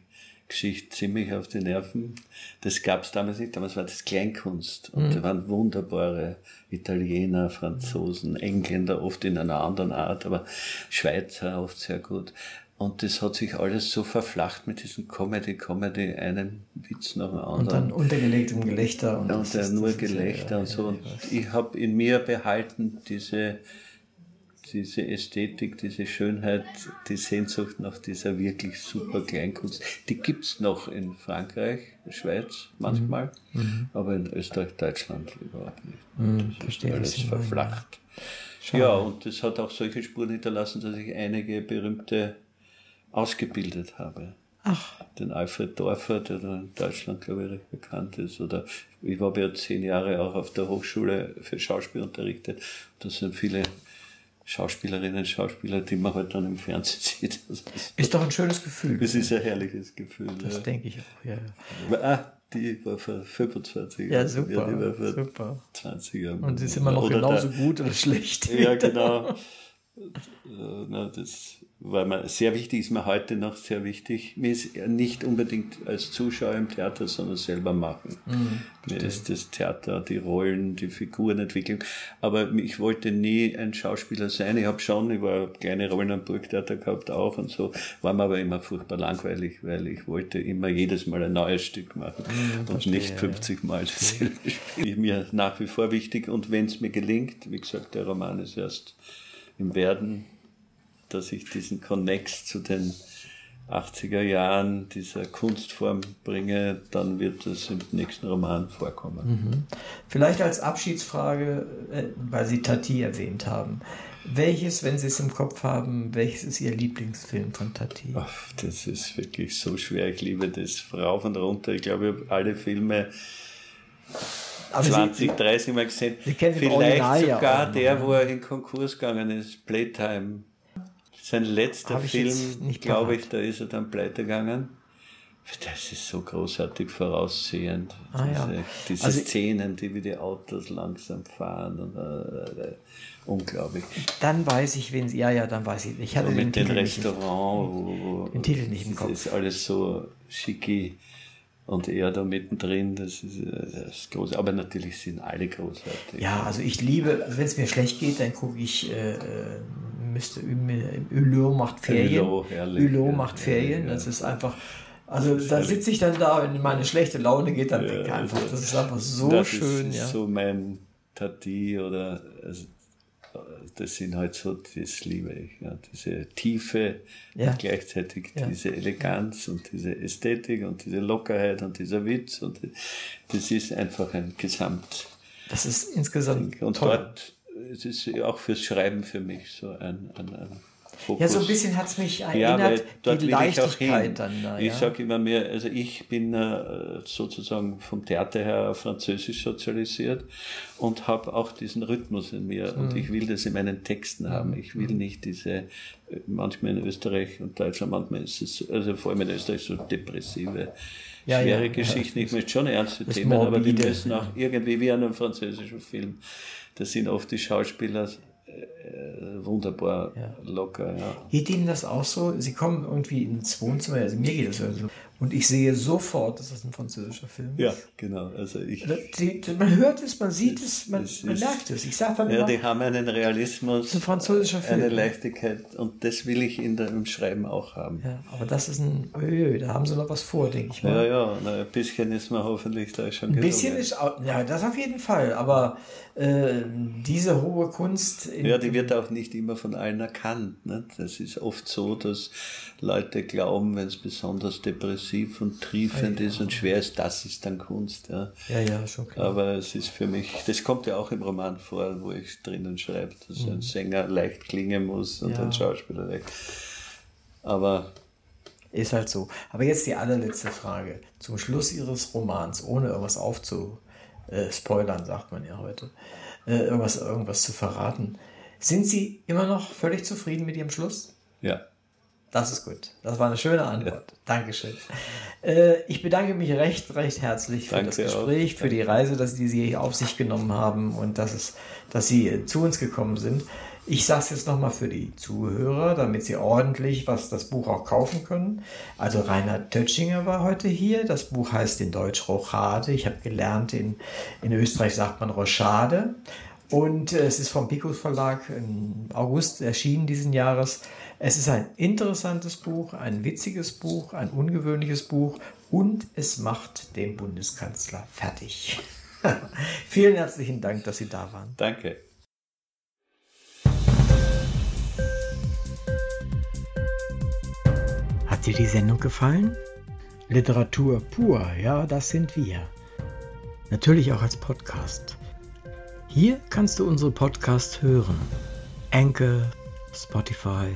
Geschichte ziemlich auf die Nerven. Das gab es damals nicht. Damals war das Kleinkunst. Und mhm. da waren wunderbare Italiener, Franzosen, Engländer, oft in einer anderen Art, aber Schweizer oft sehr gut. Und das hat sich alles so verflacht mit diesem Comedy, Comedy, einen Witz nach dem anderen. Und dann untergelegtem Gelächter. Und, und ist, nur Gelächter ja, und so. Und ich habe in mir behalten diese, diese Ästhetik, diese Schönheit, die Sehnsucht nach dieser wirklich super Kleinkunst. Die gibt's noch in Frankreich, Schweiz manchmal, mhm. mhm. aber in Österreich, Deutschland überhaupt nicht. Mhm, das verstehe, alles verflacht. Ja, und das hat auch solche Spuren hinterlassen, dass ich einige berühmte ausgebildet habe. Ach. Den Alfred Dorfer, der in Deutschland, glaube ich, recht bekannt ist. Oder ich habe ja zehn Jahre auch auf der Hochschule für Schauspiel unterrichtet. Da sind viele Schauspielerinnen und Schauspieler, die man halt dann im Fernsehen [LAUGHS] sieht. Ist, ist, doch ein schönes Gefühl. Das ist ein herrliches Gefühl. Das ja. denke ich auch, ja. Ah, die war vor 25 Jahren. Ja, super. Die war vor super. 20 Jahren. Und sie ist immer noch oder genauso da, gut oder schlecht. Ja, [LAUGHS] genau. Äh, na, das war mir sehr wichtig, ist mir heute noch sehr wichtig. Mir ist nicht unbedingt als Zuschauer im Theater, sondern selber machen. Mhm, mir ist das Theater, die Rollen, die Figurenentwicklung. Aber ich wollte nie ein Schauspieler sein. Ich habe schon, ich war kleine Rollen am Burgtheater gehabt auch und so, war mir aber immer furchtbar langweilig, weil ich wollte immer jedes Mal ein neues Stück machen mhm, und verstehe, nicht 50 ja. Mal dasselbe Spiel. Mir nach wie vor wichtig und wenn es mir gelingt, wie gesagt, der Roman ist erst im Werden, dass ich diesen Connex zu den 80er Jahren dieser Kunstform bringe, dann wird es im nächsten Roman vorkommen. Mhm. Vielleicht als Abschiedsfrage, äh, weil Sie Tati erwähnt haben. Welches, wenn Sie es im Kopf haben, welches ist Ihr Lieblingsfilm von Tati? Ach, das ist wirklich so schwer. Ich liebe das rauf und runter. Ich glaube, ich habe alle Filme aber 20, Sie, 30 Mal gesehen. Vielleicht sogar ja der, wo er in Konkurs gegangen ist, Playtime. Sein letzter Film, glaube ich, da ist er dann pleite gegangen. Das ist so großartig voraussehend. Ah, diese, ja. diese also, Szenen, die wie die Autos langsam fahren. Und, äh, äh, unglaublich. Dann weiß ich, wen ja, ja, dann weiß ich. Ich hatte so den mit dem Restaurant, nicht, wo, den Titel nicht im Kopf. Das ist alles so schicki und er da mittendrin, das ist, das ist groß. Aber natürlich sind alle großartig. Ja, also ich liebe, also wenn es mir schlecht geht, dann gucke ich äh, äh müsste Hulot macht Ferien. Hulot, macht Ferien. Das ist einfach. Also da sitze ich dann da, wenn meine schlechte Laune geht, dann denke ich einfach, das ist einfach so das schön. Ist ja. so mein Tati oder also das sind halt so, das liebe ich. Ja. Diese Tiefe ja. und gleichzeitig ja. diese Eleganz und diese Ästhetik und diese Lockerheit und dieser Witz. Und das ist einfach ein Gesamt. Das ist insgesamt. Und toll. dort, es ist auch fürs Schreiben für mich so ein, ein, ein Fokus. Ja, so ein bisschen hat es mich erinnert, ja, dort die Leichtigkeit dann. Da, ja. Ich sage immer mehr, also ich bin äh, sozusagen vom Theater her französisch sozialisiert und habe auch diesen Rhythmus in mir mhm. und ich will das in meinen Texten haben. Ich will mhm. nicht diese, äh, manchmal in Österreich und Deutschland, manchmal ist es, also vor allem in Österreich so depressive, ja, schwere ja, Geschichten. Ich möchte schon ernste Themen, morbide, aber die müssen auch irgendwie wie in einem französischen Film. Das sind oft die Schauspieler äh, wunderbar ja. locker. Ja. Geht Ihnen das auch so? Sie kommen irgendwie ins Wohnzimmer, also mir geht das so, und ich sehe sofort, dass das ein französischer Film ist. Ja, genau. Also ich, die, man hört es, man sieht es, man, es man merkt es. Ich sage dann Ja, immer, die haben einen Realismus, ein französischer Film. eine Leichtigkeit und das will ich in dem Schreiben auch haben. Ja, aber das ist ein, öö, da haben sie noch was vor, denke ich mal. Ja, ja, na, ein bisschen ist man hoffentlich da schon Ein bisschen ist, auch, ja, das auf jeden Fall, aber äh, diese hohe Kunst. ja, die wird auch nicht immer von allen erkannt. Ne? Das ist oft so, dass Leute glauben, wenn es besonders depressiv und triefend ja, ja. ist und schwer ist, das ist dann Kunst. Ja, ja, ja schon klar. Aber es ist für mich, das kommt ja auch im Roman vor, wo ich drinnen schreibe, dass mhm. ein Sänger leicht klingen muss und ja. ein Schauspieler leicht. Aber ist halt so. Aber jetzt die allerletzte Frage. Zum Schluss Ihres Romans, ohne irgendwas aufzu, äh, sagt man ja heute, äh, irgendwas, irgendwas zu verraten. Sind Sie immer noch völlig zufrieden mit Ihrem Schluss? Ja. Das ist gut. Das war eine schöne Antwort. Ja. Dankeschön. Äh, ich bedanke mich recht, recht herzlich für Danke das Gespräch, auch. für die Reise, dass Sie sie auf sich genommen haben und dass, es, dass Sie zu uns gekommen sind. Ich sage es jetzt nochmal für die Zuhörer, damit sie ordentlich was das Buch auch kaufen können. Also Reinhard Tötschinger war heute hier. Das Buch heißt in Deutsch Rochade. Ich habe gelernt, in, in Österreich sagt man Rochade. Und äh, es ist vom Picus Verlag im August erschienen diesen Jahres. Es ist ein interessantes Buch, ein witziges Buch, ein ungewöhnliches Buch und es macht den Bundeskanzler fertig. [LAUGHS] Vielen herzlichen Dank, dass Sie da waren. Danke. Hat dir die Sendung gefallen? Literatur pur, ja, das sind wir. Natürlich auch als Podcast. Hier kannst du unsere Podcasts hören. Anchor, Spotify,